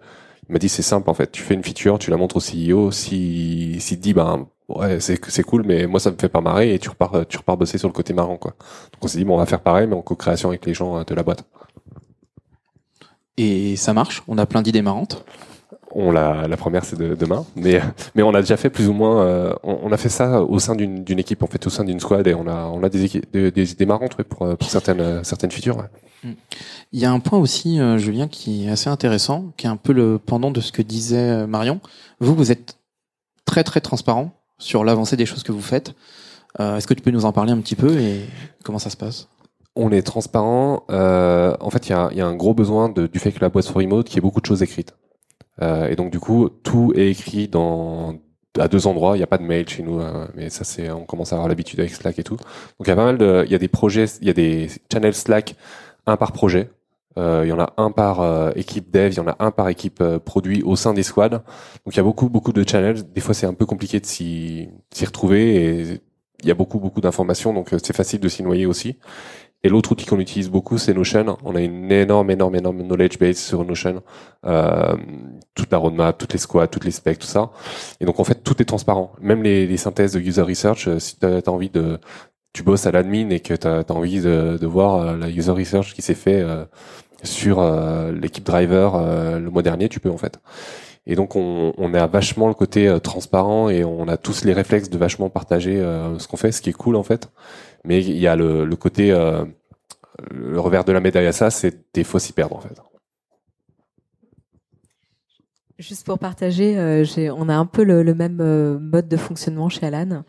Il m'a dit c'est simple en fait. Tu fais une feature, tu la montres au CEO. Si s'il te dit ben ouais c'est c'est cool, mais moi ça me fait pas marrer et tu repars tu repars bosser sur le côté marrant quoi. Donc on s'est dit bon on va faire pareil mais en co-création avec les gens euh, de la boîte. Et ça marche? On a plein d'idées marrantes? On la, la première c'est de, demain, mais mais on a déjà fait plus ou moins. euh, on, on a fait ça au sein d'une d'une équipe, en fait, au sein d'une squad, et on a on a des équipes, des, des idées marrantes ouais, pour, euh, pour certaines euh, certaines features. ouais. Il y a un point aussi, euh, Julien, qui est assez intéressant, qui est un peu le pendant de ce que disait Marion. Vous, vous êtes très très transparent sur l'avancée des choses que vous faites. Euh, Est-ce que tu peux nous en parler un petit peu et comment ça se passe? On est transparent. euh, en fait, il y a, y a un gros besoin de, du fait que la boîte soit remote, qu'il y ait beaucoup de choses écrites. Euh, et donc du coup, tout est écrit dans à deux endroits. Il n'y a pas de mail chez nous, euh, mais ça c'est, on commence à avoir l'habitude avec Slack et tout. Donc il y a pas mal de, il y a des projets, il y a des channels Slack, un par projet. Euh, il y en a un par euh, équipe dev, il y en a un par équipe euh, produit au sein des squads. Donc il y a beaucoup beaucoup de channels. Des fois c'est un peu compliqué de s'y retrouver et il y a beaucoup beaucoup d'informations, donc c'est facile de s'y noyer aussi. Et l'autre outil qu'on utilise beaucoup, c'est Notion. On a une énorme, énorme, énorme knowledge base sur Notion. Euh, toute la roadmap, toutes les squads, toutes les specs, tout ça. Et donc, en fait, tout est transparent. Même les, les synthèses de user research, euh, si tu as, envie de... Tu bosses à l'admin et que tu as, envie de, de voir euh, la user research qui s'est fait euh, sur euh, l'équipe driver euh, le mois dernier, tu peux, en fait. Et donc, on, on a vachement le côté transparent et on a tous les réflexes de vachement partager ce qu'on fait, ce qui est cool, en fait. Mais il y a le, côté, euh, le revers de la médaille à ça, c'est des fois s'y perdre en fait. Juste pour partager, euh, on a un peu le, le même euh, mode de fonctionnement chez Alan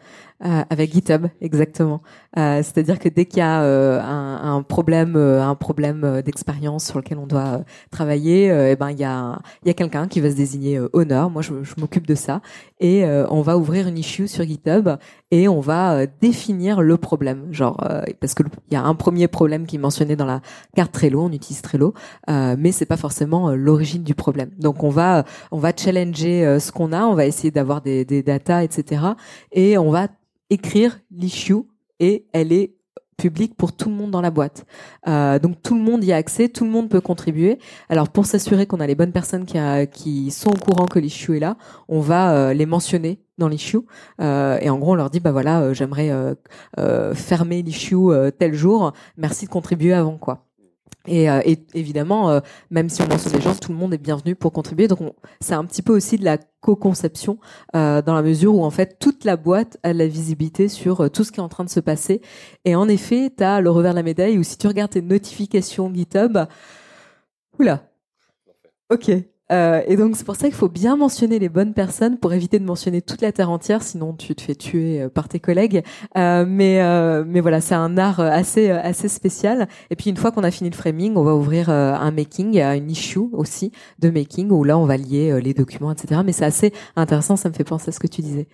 euh, avec GitHub, exactement. Euh, C'est-à-dire que dès qu'il y a euh, un, un problème, euh, un problème euh, d'expérience sur lequel on doit euh, travailler, eh ben il y a, y a quelqu'un qui va se désigner honneur. Moi, je, je m'occupe de ça et on va ouvrir une issue sur GitHub et on va définir le problème. Genre parce que il y a un premier problème qui est mentionné dans la carte Trello, on utilise Trello, mais c'est pas forcément l'origine du problème. Donc on va on va challenger ce qu'on a, on va essayer d'avoir des, des data, etc. Et on va écrire l'issue et elle est publique pour tout le monde dans la boîte. Euh, donc tout le monde y a accès, tout le monde peut contribuer. Alors pour s'assurer qu'on a les bonnes personnes qui, qui sont au courant que l'issue est là, on va euh, les mentionner dans l'issue euh, et en gros on leur dit bah voilà euh, j'aimerais euh, euh, fermer l'issue euh, tel jour, merci de contribuer avant quoi. Et, euh, et évidemment, euh, même si on mentionne les gens, tout le monde est bienvenu pour contribuer. Donc, on- c'est un petit peu aussi de la co-conception euh, dans la mesure où en fait toute la boîte a de la visibilité sur euh, tout ce qui est en train de se passer. Et en effet, tu as le revers de la médaille où si tu regardes tes notifications GitHub, oula, ok. Euh, et donc c'est pour ça qu'il faut bien mentionner les bonnes personnes pour éviter de mentionner toute la terre entière, sinon tu te fais tuer euh, par tes collègues. Euh, mais mais voilà, c'est un art assez assez spécial. Et puis une fois qu'on a fini le framing, on va ouvrir un making, une issue aussi de making où là on va lier les documents, etc. Mais c'est assez intéressant, ça me fait penser à ce que tu disais.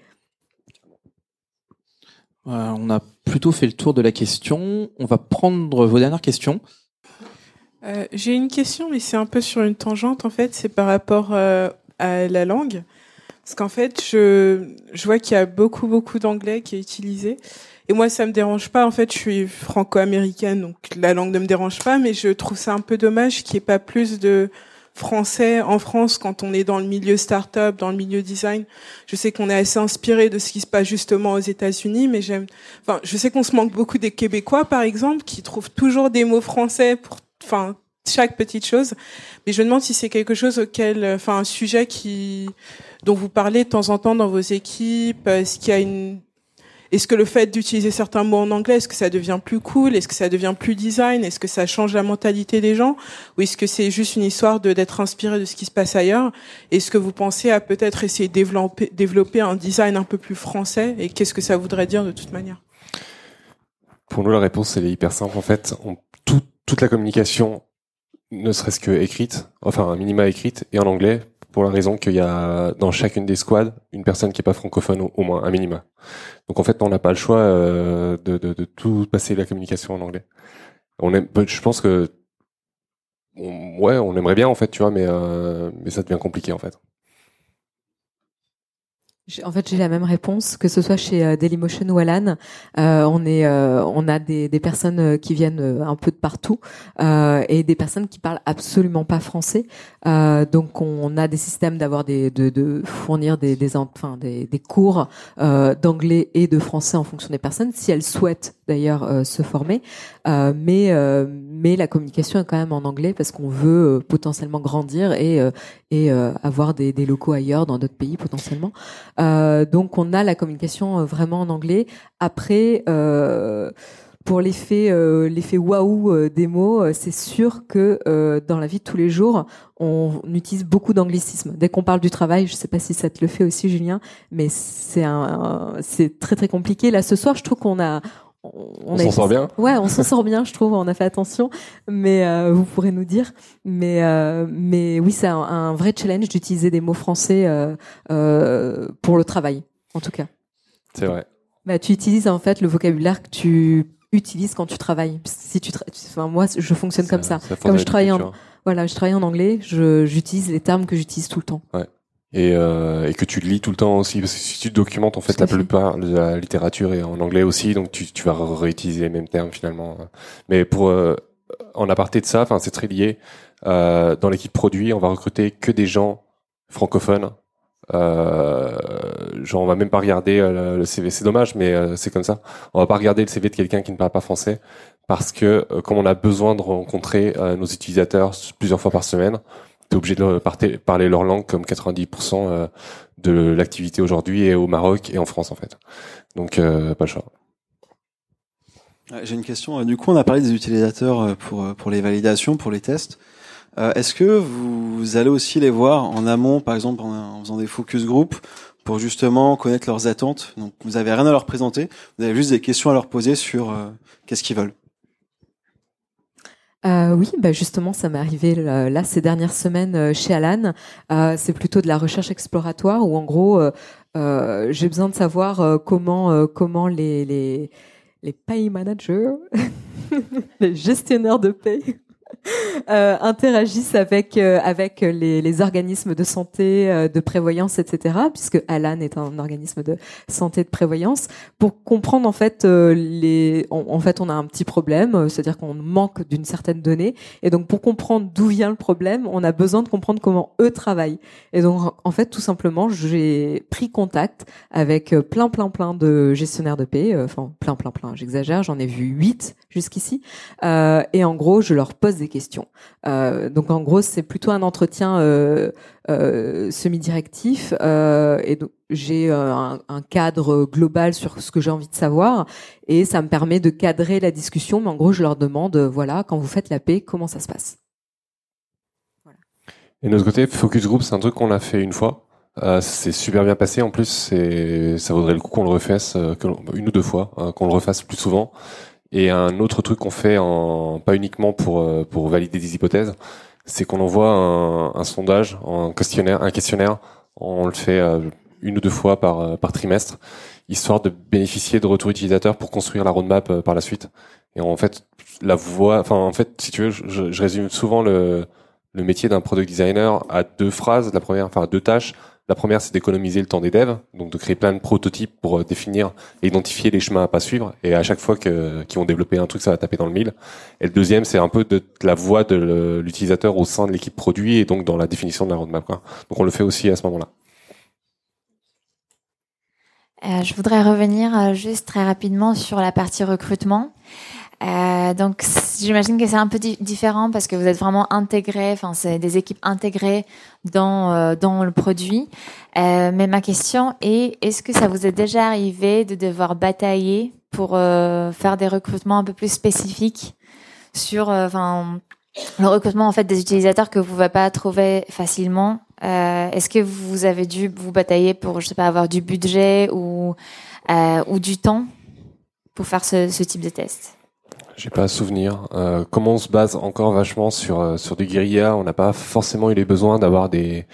On a plutôt fait le tour de la question. On va prendre vos dernières questions. Euh, J'ai une question, mais c'est un peu sur une tangente en fait. C'est par rapport euh, à la langue, parce qu'en fait, je je vois qu'il y a beaucoup beaucoup d'anglais qui est utilisé. Et moi, ça me dérange pas. En fait, je suis franco-américaine, donc la langue ne me dérange pas, mais je trouve ça un peu dommage qu'il n'y ait pas plus de français en France quand on est dans le milieu start-up, dans le milieu design. Je sais qu'on est assez inspiré de ce qui se passe justement aux États-Unis, mais j'aime. Enfin, je sais qu'on se manque beaucoup des Québécois, par exemple, qui trouvent toujours des mots français pour, enfin, chaque petite chose. Mais je me demande si c'est quelque chose auquel, enfin, un sujet qui, dont vous parlez de temps en temps dans vos équipes. Est-ce qu'il y a une est-ce que le fait d'utiliser certains mots en anglais, est-ce que ça devient plus cool? Est-ce que ça devient plus design? Est-ce que ça change la mentalité des gens? Ou est-ce que c'est juste une histoire de d'être inspiré de ce qui se passe ailleurs? Est-ce que vous pensez à peut-être essayer de développer, développer un design un peu plus français? Et qu'est-ce que ça voudrait dire de toute manière? Pour nous, la réponse elle est hyper simple en fait. On, tout- toute la communication, ne serait-ce que écrite, enfin un minima écrite et en anglais, pour la raison qu'il y a dans chacune des squads une personne qui est pas francophone au, moins un minima. Donc en fait, on n'a pas le choix euh, de, de, de tout passer la communication en anglais. On aime, je pense que on- ouais, on aimerait bien en fait, tu vois, mais euh, mais ça devient compliqué en fait. En fait, j'ai la même réponse que ce soit chez euh, Dailymotion ou Alan. Euh, on est, euh, on a des, personnes qui viennent un peu de partout et des personnes qui parlent absolument pas français. donc, on a des systèmes d'avoir des, de, fournir des, des, enfin, des cours d'anglais et de français en fonction des personnes, si elles souhaitent d'ailleurs se former. mais, mais la communication est quand même en anglais parce qu'on veut potentiellement grandir et, et avoir des, locaux ailleurs dans d'autres pays potentiellement. Euh, donc on a la communication euh, vraiment en anglais. Après, euh, pour l'effet l'effet waouh des mots, c'est sûr que dans la vie de tous les jours, on utilise beaucoup d'anglicisme. Dès qu'on parle du travail, je ne sais pas si ça te le fait aussi, Julien, mais c'est un, c'est très très compliqué. Là, ce soir, je trouve qu'on a on, s'en sort bien. Ouais, on s'en sort bien, je trouve. On a fait attention, mais euh, vous pourrez nous dire. Mais euh, mais oui, c'est un, vrai challenge d'utiliser des mots français euh, pour le travail, en tout cas. C'est vrai. Bah, tu utilises en fait le vocabulaire que tu utilises quand tu travailles. Si tu, enfin, moi, je fonctionne comme ça. Comme je travaille en, voilà, je travaille en anglais, j'utilise les termes que j'utilise tout le temps. Ouais et, euh, et, que tu lis tout le temps aussi parce que si tu documentes en fait la plupart de la littérature est en anglais aussi donc tu, tu vas réutiliser les mêmes termes finalement. Mais pour euh, en aparté de ça enfin c'est très lié euh, dans l'équipe produit on va recruter que des gens francophones. Euh, genre on va même pas regarder euh, le CV c'est dommage mais euh, c'est comme ça. On va pas regarder le CV de quelqu'un qui ne parle pas français parce que comme on a besoin de rencontrer nos utilisateurs plusieurs fois par semaine t'es obligé de parler leur langue comme 90% euh, de l'activité aujourd'hui et au Maroc et en France en fait. Donc euh, pas le choix. J'ai une question. Du coup, on a parlé des utilisateurs euh, pour pour les validations, pour les tests. Est-ce que vous allez aussi les voir en amont, par exemple en, faisant des focus group, pour justement connaître leurs attentes? Donc, vous avez rien à leur présenter, vous avez juste des questions à leur poser sur qu'est-ce qu'ils veulent. Euh, oui, bah justement, ça m'est arrivé là, ces dernières semaines euh, chez Alan. Euh, c'est plutôt de la recherche exploratoire où en gros, euh, j'ai besoin de savoir comment comment les les les pay managers, les gestionnaires de paye euh, interagissent avec euh, avec les, organismes de santé, euh, de prévoyance, etc. Puisque Alan est un organisme de santé de prévoyance, pour comprendre en fait euh, les, en, fait on a un petit problème, c'est-à-dire qu'on manque d'une certaine donnée, et donc pour comprendre d'où vient le problème, on a besoin de comprendre comment eux travaillent. Et donc en fait tout simplement j'ai pris contact avec plein plein plein de gestionnaires de paix, enfin plein plein plein, j'exagère, j'en ai vu huit jusqu'ici, et en gros je leur pose des questions. Euh, donc en gros, c'est plutôt un entretien euh, euh, semi-directif et donc j'ai un, cadre global sur ce que j'ai envie de savoir et ça me permet de cadrer la discussion. Mais en gros, je leur demande, voilà, quand vous faites la paix, comment ça se passe Et de notre côté, focus group, c'est un truc qu'on a fait une fois. c'est super bien passé. En plus, ça vaudrait le coup qu'on le refasse une ou deux fois, hein, qu'on le refasse plus souvent. Et un autre truc qu'on fait, en, pas uniquement pour, euh, pour valider des hypothèses, c'est qu'on envoie un, sondage, un questionnaire. On le fait euh, une ou deux fois par, euh, par trimestre, histoire de bénéficier de retours utilisateurs pour construire la roadmap par la suite. Et en fait, la voix, enfin en fait, si tu veux, je, je résume souvent le, le métier d'un product designer à deux phrases. La première, enfin deux tâches. La première, c'est d'économiser le temps des devs, donc de créer plein de prototypes pour euh, définir et identifier les chemins à pas suivre. Et à chaque fois qu'ils vont développer un truc, ça va taper dans le mille. Et le deuxième, c'est un peu de, la voix de l'utilisateur au sein de l'équipe produit et donc dans la définition de la roadmap. Quoi. Donc on le fait aussi à ce moment-là. Euh, je voudrais revenir euh, juste très rapidement sur la partie recrutement. Euh, donc j'imagine que c'est un peu différent parce que vous êtes vraiment intégré, enfin c'est des équipes intégrées dans euh, dans le produit. Euh, mais ma question est est-ce que ça vous est déjà arrivé de devoir batailler pour euh, faire des recrutements un peu plus spécifiques sur enfin le recrutement en fait des utilisateurs que vous ne pouvez pas trouver facilement? Est-ce que vous avez dû vous batailler pour je sais pas avoir du budget ou ou du temps pour faire ce, ce type de test? J'ai pas à souvenir. Euh, comment on se base encore vachement sur euh, sur du guérilla, on n'a pas forcément eu les besoins d'avoir des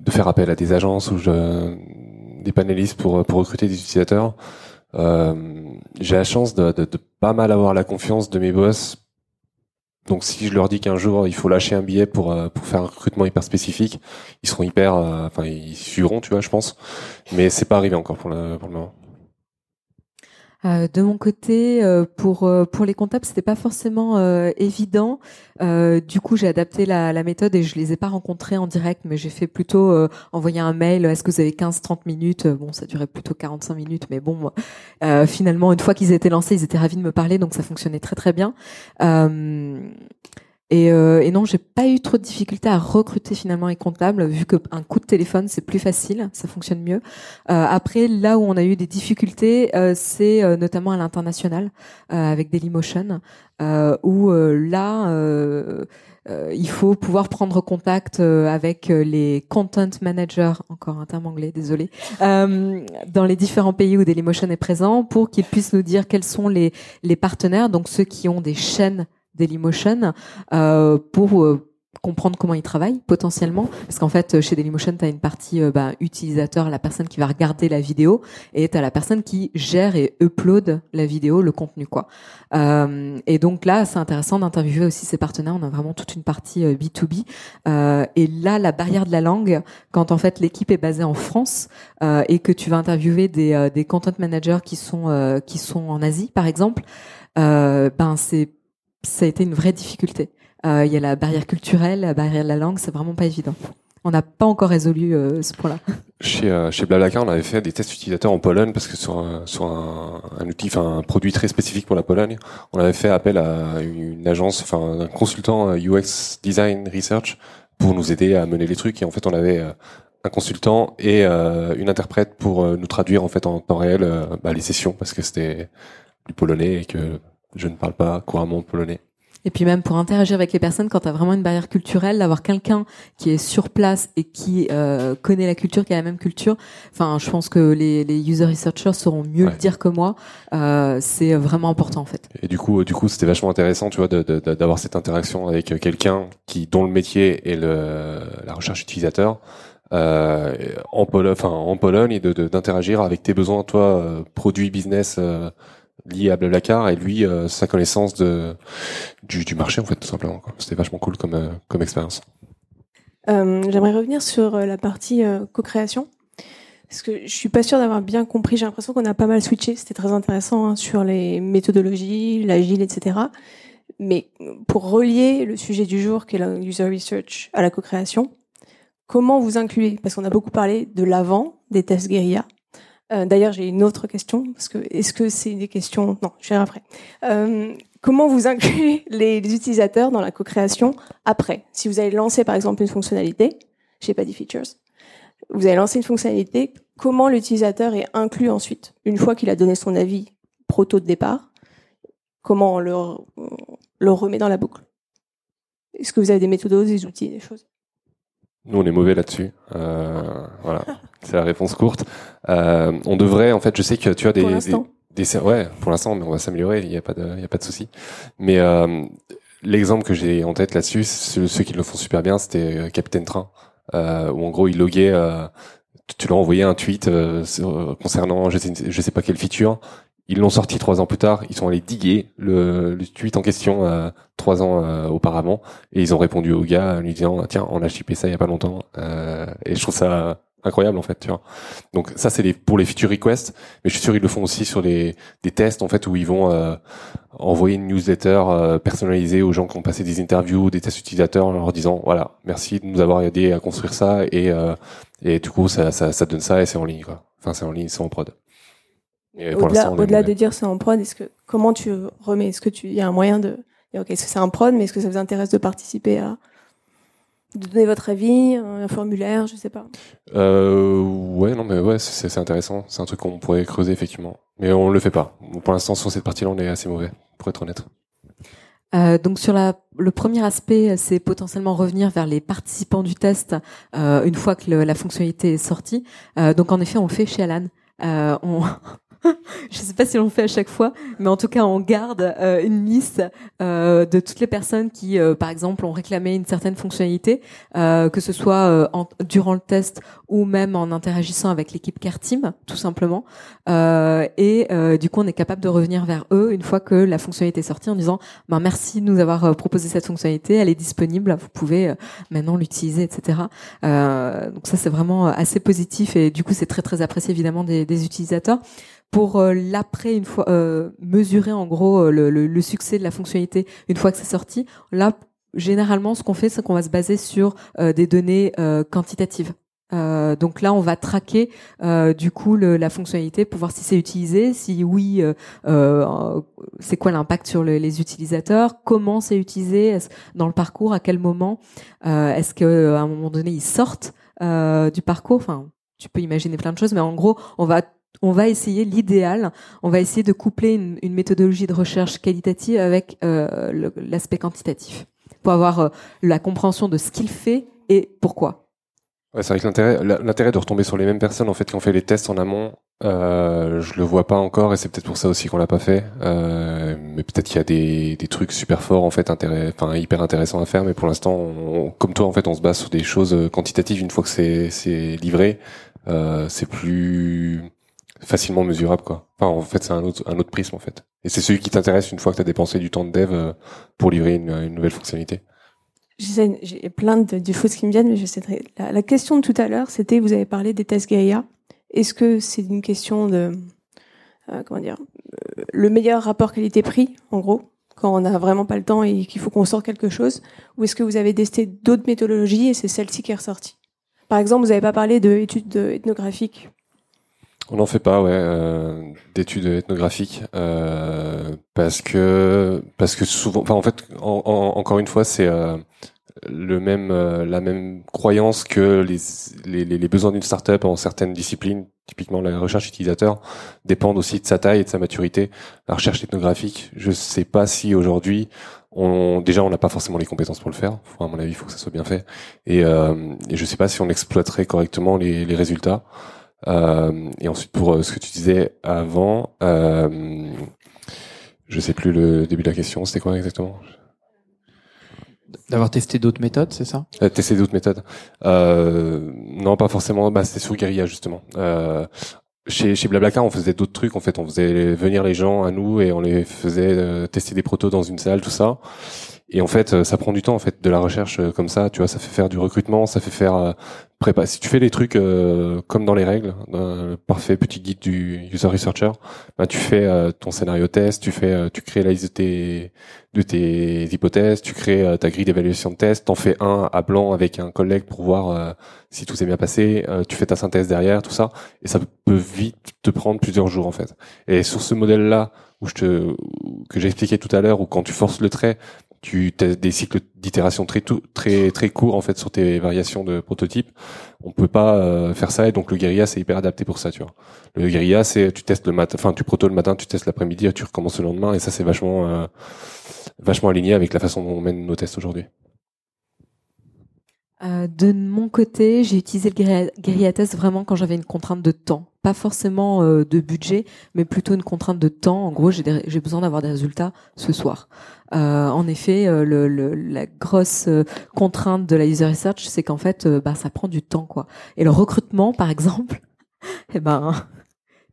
de faire appel à des agences ou des panélistes pour pour recruter des utilisateurs. Euh, j'ai la chance de, de, de, pas mal avoir la confiance de mes boss Donc si je leur dis qu'un jour il faut lâcher un billet pour euh, pour faire un recrutement hyper spécifique, ils seront hyper, euh, enfin ils suivront, tu vois, je pense. Mais c'est pas arrivé encore pour le pour le moment. Euh, de mon côté, euh, pour euh, pour les comptables, c'était pas forcément évident. du coup, j'ai adapté la, méthode et je les ai pas rencontrés en direct, mais j'ai fait plutôt envoyer un mail. Est-ce que vous avez 15-30 minutes? Bon, ça durait plutôt 45 minutes, mais bon, finalement, une fois qu'ils étaient lancés, ils étaient ravis de me parler, donc ça fonctionnait très très bien. Et, euh, et, non, j'ai pas eu trop de difficultés à recruter finalement les comptables, vu qu'un coup de téléphone c'est plus facile, ça fonctionne mieux. Euh, après, là où on a eu des difficultés, euh, c'est euh, notamment à l'international euh, avec Dailymotion, où là il faut pouvoir prendre contact avec les content managers, encore un terme anglais, désolé, dans les différents pays où Dailymotion est présent, pour qu'ils puissent nous dire quels sont les, les partenaires, donc ceux qui ont des chaînes Dailymotion euh, pour euh, comprendre comment ils travaillent potentiellement. Parce qu'en fait chez Dailymotion tu as une partie euh, bah, utilisateur la personne qui va regarder la vidéo et tu as la personne qui gère et upload la vidéo le contenu quoi. Euh, et donc là c'est intéressant d'interviewer aussi ces partenaires. On a vraiment toute une partie B2B euh, et là la barrière de la langue quand en fait l'équipe est basée en France et que tu vas interviewer des, des content managers qui sont qui sont en Asie par exemple ben c'est ça a été une vraie difficulté. Euh, il y a la barrière culturelle, la barrière de la langue, c'est vraiment pas évident. On n'a pas encore résolu euh, ce point-là. Chez, euh, chez Blablacar, on avait fait des tests utilisateurs en Pologne parce que sur un, sur un, outil, un produit très spécifique pour la Pologne, on avait fait appel à une agence, enfin un consultant UX Design Research pour nous aider à mener les trucs. Et en fait, on avait un consultant et une interprète pour nous traduire en fait en temps réel bah, les sessions parce que c'était du polonais et que je ne parle pas couramment polonais. Et puis même pour interagir avec les personnes, quand tu as vraiment une barrière culturelle, d'avoir quelqu'un qui est sur place et qui euh, connaît la culture, qui a la même culture, enfin, je pense que les, les user researchers sauront mieux le dire que moi. Euh, c'est vraiment important en fait. Et du coup, du coup, c'était vachement intéressant, tu vois, d'avoir cette interaction avec quelqu'un qui dont le métier est le, la recherche utilisateur. Euh, en Pologne, enfin en Pologne et d'interagir avec tes besoins, toi, euh, produits business euh, lié à Blablacar et lui euh, sa connaissance de du, marché en fait tout simplement. C'était vachement cool comme euh, comme expérience. Euh, J'aimerais revenir sur la partie co-création. Parce que je suis pas sûre d'avoir bien compris. J'ai l'impression qu'on a pas mal switché. C'était très intéressant hein, sur les méthodologies, l'agile, etc. Mais pour relier le sujet du jour, qui est la user research, à la co-création, comment vous incluez? Parce qu'on a beaucoup parlé de l'avant, des tests guérilla, D'ailleurs, j'ai une autre question parce que est-ce que c'est des questions? Non, je vais après. Euh, comment vous incluez les, utilisateurs dans la co-création après? Si vous avez lancé par exemple une fonctionnalité, je sais pas des features, vous avez lancé une fonctionnalité, comment l'utilisateur est inclus ensuite? Une fois qu'il a donné son avis proto de départ Comment on le, le remet dans la boucle? Est-ce que vous avez des méthodes, des outils, des choses? Nous, on est mauvais là-dessus. Euh, voilà, c'est la réponse courte. Euh, on devrait, en fait, je sais que tu as des, pour des, des, ouais, pour l'instant, mais on va s'améliorer. Il n'y a pas de, il y a pas de souci. Mais euh, l'exemple que j'ai en tête là-dessus, ceux, qui le font super bien, c'était euh, Capitaine Train, euh, où en gros, il loguait. Euh, tu leur envoyé un tweet euh, concernant, je sais, je sais pas quelle feature, ils l'ont sorti trois ans plus tard. Ils sont allés diguer le, le tweet en question euh, trois ans euh, auparavant. Et ils ont répondu au gars en lui disant tiens on a shippé ça il y a pas longtemps. Euh, et je trouve ça incroyable en fait tu vois. Donc ça c'est pour les feature requests. Mais je suis sûr ils le font aussi sur les des tests en fait où ils vont euh, envoyer une newsletter euh, personnalisée aux gens qui ont passé des interviews des tests utilisateurs en leur disant voilà merci de nous avoir aidé à construire ça. Et et du coup ça, ça ça donne ça et c'est en ligne quoi. Enfin c'est en ligne c'est en prod au-delà, de dire c'est en prod, est-ce que comment tu remets? Est-ce que tu, il y a un moyen de dire ok, est-ce que c'est un prod, mais est-ce que ça vous intéresse de participer à de donner votre avis, un formulaire, je sais pas. Euh, ouais, non, mais ouais, c'est, c'est intéressant. C'est un truc qu'on pourrait creuser effectivement, mais on le fait pas. Pour l'instant, sur cette partie-là, on est assez mauvais, pour être honnête. Euh, donc sur la, le premier aspect, c'est potentiellement revenir vers les participants du test euh, une fois que le, la fonctionnalité est sortie. Euh, donc en effet, on le fait chez Alan. Euh, on, je sais pas si on le fait à chaque fois, mais en tout cas, on garde euh, une liste euh, de toutes les personnes qui, euh, par exemple, ont réclamé une certaine fonctionnalité, euh, que ce soit euh, en, durant le test ou même en interagissant avec l'équipe Care Team, tout simplement. Euh, et du coup, on est capable de revenir vers eux une fois que la fonctionnalité est sortie en disant ben, merci de nous avoir proposé cette fonctionnalité, elle est disponible, vous pouvez maintenant l'utiliser, etc. Donc ça, c'est vraiment assez positif et du coup, c'est très très apprécié évidemment des, des utilisateurs pour euh, l'après une fois euh, mesurer en gros euh, le, le, le succès de la fonctionnalité une fois que c'est sorti. Là, généralement, ce qu'on fait, c'est qu'on va se baser sur euh, des données euh, quantitatives. Euh, donc là, on va traquer euh, du coup le, la fonctionnalité pour voir si c'est utilisé, si oui, euh, c'est quoi l'impact sur le- les utilisateurs, comment c'est utilisé est-ce- dans le parcours, à quel moment, est-ce que à un moment donné ils sortent du parcours. Enfin, tu peux imaginer plein de choses, mais en gros, on va on va essayer l'idéal, on va essayer de coupler une, méthodologie de recherche qualitative avec euh, l'aspect quantitatif pour avoir euh, la compréhension de ce qu'il fait et pourquoi. C'est vrai que l'intérêt, de retomber sur les mêmes personnes en fait qui ont fait les tests en amont, euh, je le vois pas encore et c'est peut-être pour ça aussi qu'on l'a pas fait. Euh, mais peut-être qu'il y a des, des trucs super forts en fait, hyper intéressants à faire. Mais pour l'instant, comme toi en fait, on se base sur des choses quantitatives. Une fois que c'est livré, c'est plus facilement mesurable quoi. Enfin en fait, c'est un autre un autre prisme en fait. Et c'est celui qui t'intéresse une fois que tu as dépensé du temps de dev euh, pour livrer une, une nouvelle fonctionnalité. J'ai plein de, de choses qui me viennent, mais je sais la question de tout à l'heure, c'était, vous avez parlé des tests Gaia. Est-ce que c'est une question de, euh, comment dire, euh, le meilleur rapport qualité-prix, en gros, quand on n'a vraiment pas le temps et qu'il faut qu'on sorte quelque chose, ou est-ce que vous avez testé d'autres méthodologies et c'est celle-ci qui est ressortie? Par exemple, vous n'avez pas parlé d'études ethnographiques. On n'en fait pas, ouais, euh, d'études ethnographiques, euh, parce que parce que souvent, enfin en fait, en- en- encore une fois, c'est euh, le même euh, la même croyance que les les, les- besoins d'une startup en certaines disciplines, typiquement la recherche utilisateur, dépendent aussi de sa taille et de sa maturité. La recherche ethnographique, je sais pas si aujourd'hui on déjà on n'a pas forcément les compétences pour le faire. À mon avis, il faut que ça soit bien fait. Et, euh, et je sais pas si on exploiterait correctement les, les résultats. Euh, et ensuite pour euh, ce que tu disais avant, euh, je sais plus le début de la question, c'était quoi exactement? D'avoir testé d'autres méthodes, c'est ça? Euh, Tester d'autres méthodes euh, Non, pas forcément. Bah, c'était sur Guerilla justement. Euh, chez, chez Blablacar, on faisait d'autres trucs. En fait, on faisait venir les gens à nous et on les faisait tester des protos dans une salle, tout ça. Et en fait, euh, ça prend du temps en fait de la recherche euh, comme ça. Tu vois, ça fait faire du recrutement, ça fait faire euh, prépa. Si tu fais les trucs euh, comme dans les règles, le parfait petit guide du user researcher, bah, tu fais euh, ton scénario test, tu fais, euh, tu crées la liste de tes de tes hypothèses, tu crées euh, ta grille d'évaluation de test, t'en fais un à blanc avec un collègue pour voir euh, si tout s'est bien passé, euh, tu fais ta synthèse derrière, tout ça, et ça peut vite te prendre plusieurs jours en fait. Et sur ce modèle-là, où je te, que j'ai expliqué tout à l'heure, où quand tu forces le trait, tu as des cycles d'itération très très très courts en fait sur tes variations de prototypes. On peut pas euh, faire ça et donc le guérilla c'est hyper adapté pour ça, tu vois. Le guérilla c'est tu testes le matin, enfin tu proto le matin, tu testes l'après-midi, tu recommences le lendemain et ça c'est vachement euh, vachement aligné avec la façon dont on mène nos tests aujourd'hui. Euh, de mon côté, j'ai utilisé le guérilla test vraiment quand j'avais une contrainte de temps, pas forcément euh, de budget, mais plutôt une contrainte de temps. En gros, j'ai besoin d'avoir des résultats ce soir. Euh, en effet, euh, le, le- la grosse euh, contrainte de la user research, c'est qu'en fait, euh, bah, ça prend du temps, quoi. Et le recrutement, par exemple, eh ben,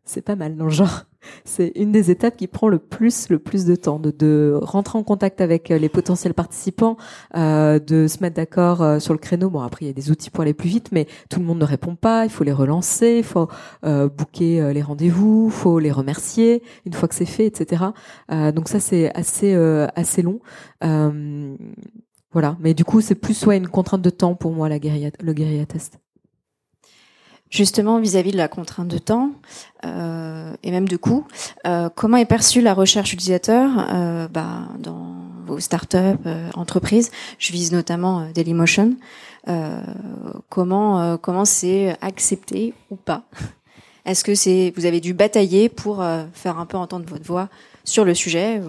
c'est pas mal dans le genre. C'est une des étapes qui prend le plus le plus de temps, de, de rentrer en contact avec euh, les potentiels participants, euh, de se mettre d'accord euh, sur le créneau. Bon, après il y a des outils pour aller plus vite, mais tout le monde ne répond pas. Il faut les relancer, il faut euh, booker euh, les rendez-vous, il faut les remercier une fois que c'est fait, etc. Donc ça c'est assez assez long. Voilà, mais du coup c'est plus soit une contrainte de temps pour moi la guérilla, le guérilla test. Justement, vis-à-vis de la contrainte de temps euh, et même de coût, euh, comment est perçue la recherche utilisateur euh, bah, dans vos startups, euh, entreprises? Je vise notamment Dailymotion. Comment comment c'est accepté ou pas? Est-ce que c'est vous avez dû batailler pour faire un peu entendre votre voix sur le sujet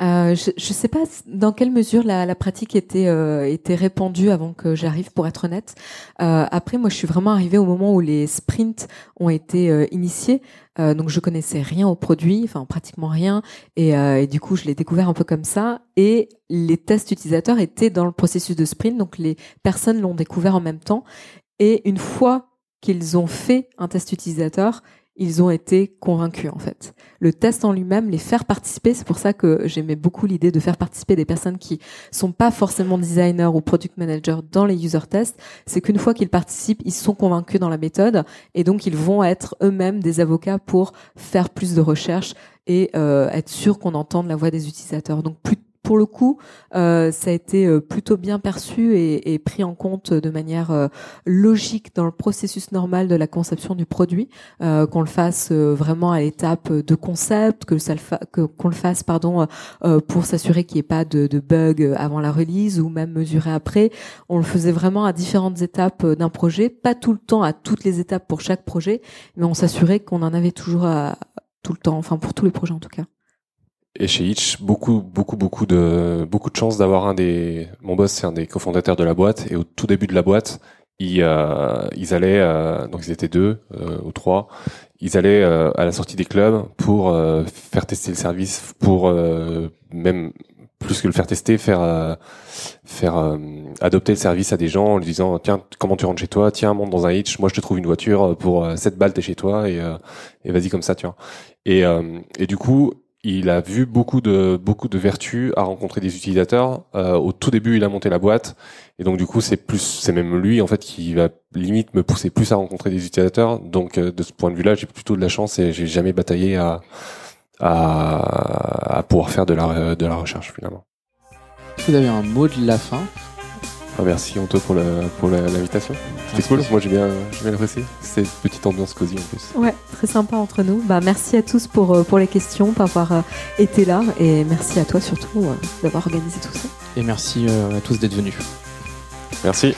Euh, je ne sais pas dans quelle mesure la, la pratique était euh, était répandue avant que j'arrive, pour être honnête. Euh, après, moi, je suis vraiment arrivée au moment où les sprints ont été euh, initiés, euh, donc je connaissais rien au produit, enfin pratiquement rien, et, et du coup, je l'ai découvert un peu comme ça. Et les tests utilisateurs étaient dans le processus de sprint, donc les personnes l'ont découvert en même temps. Et une fois qu'ils ont fait un test utilisateur, ils ont été convaincus en fait. Le test en lui-même, les faire participer, c'est pour ça que j'aimais beaucoup l'idée de faire participer des personnes qui sont pas forcément designers ou product managers dans les user tests, c'est qu'une fois qu'ils participent, ils sont convaincus dans la méthode et donc ils vont être eux-mêmes des avocats pour faire plus de recherches et euh, être sûr qu'on entende la voix des utilisateurs. Donc plus pour le coup, euh, ça a été euh, plutôt bien perçu et, pris en compte de manière euh, logique dans le processus normal de la conception du produit, euh, qu'on le fasse vraiment à l'étape de concept, que ça le que qu'on le fasse pardon pour s'assurer qu'il n'y ait pas de, de bugs avant la release ou même mesurer après. On le faisait vraiment à différentes étapes d'un projet, pas tout le temps à toutes les étapes pour chaque projet, mais on s'assurait qu'on en avait toujours à, tout le temps, enfin pour tous les projets en tout cas. Et chez Itch, beaucoup, beaucoup, beaucoup de, beaucoup de chance d'avoir un des, mon boss, c'est un des cofondateurs de la boîte. Et au tout début de la boîte, ils, euh, ils allaient, euh, donc ils étaient deux euh, ou trois, ils allaient euh, à la sortie des clubs pour euh, faire tester le service, pour euh, même plus que le faire tester, faire faire adopter le service à des gens en lui disant tiens comment tu rentres chez toi, tiens monte dans un hitch, moi je te trouve une voiture pour 7 balles t'es chez toi et, et vas-y comme ça tu vois. Et, et du coup il a vu beaucoup de vertus à rencontrer des utilisateurs. Euh, au tout début, il a monté la boîte, et donc du coup, c'est plus, c'est même lui en fait qui va limite me pousser plus à rencontrer des utilisateurs. Donc euh, de ce point de vue-là, j'ai plutôt de la chance et j'ai jamais bataillé à, pouvoir faire de la recherche finalement. Vous avez un mot de la fin? Ah, merci Anto pour l'invitation. C'était cool, moi j'ai bien, bien apprécié. C'est une petite ambiance cosy en plus. Ouais, très sympa entre nous. Bah, merci à tous pour, euh, pour les questions, pour avoir euh, été là et merci à toi surtout euh, d'avoir organisé tout ça. Et merci à tous d'être venus. Merci.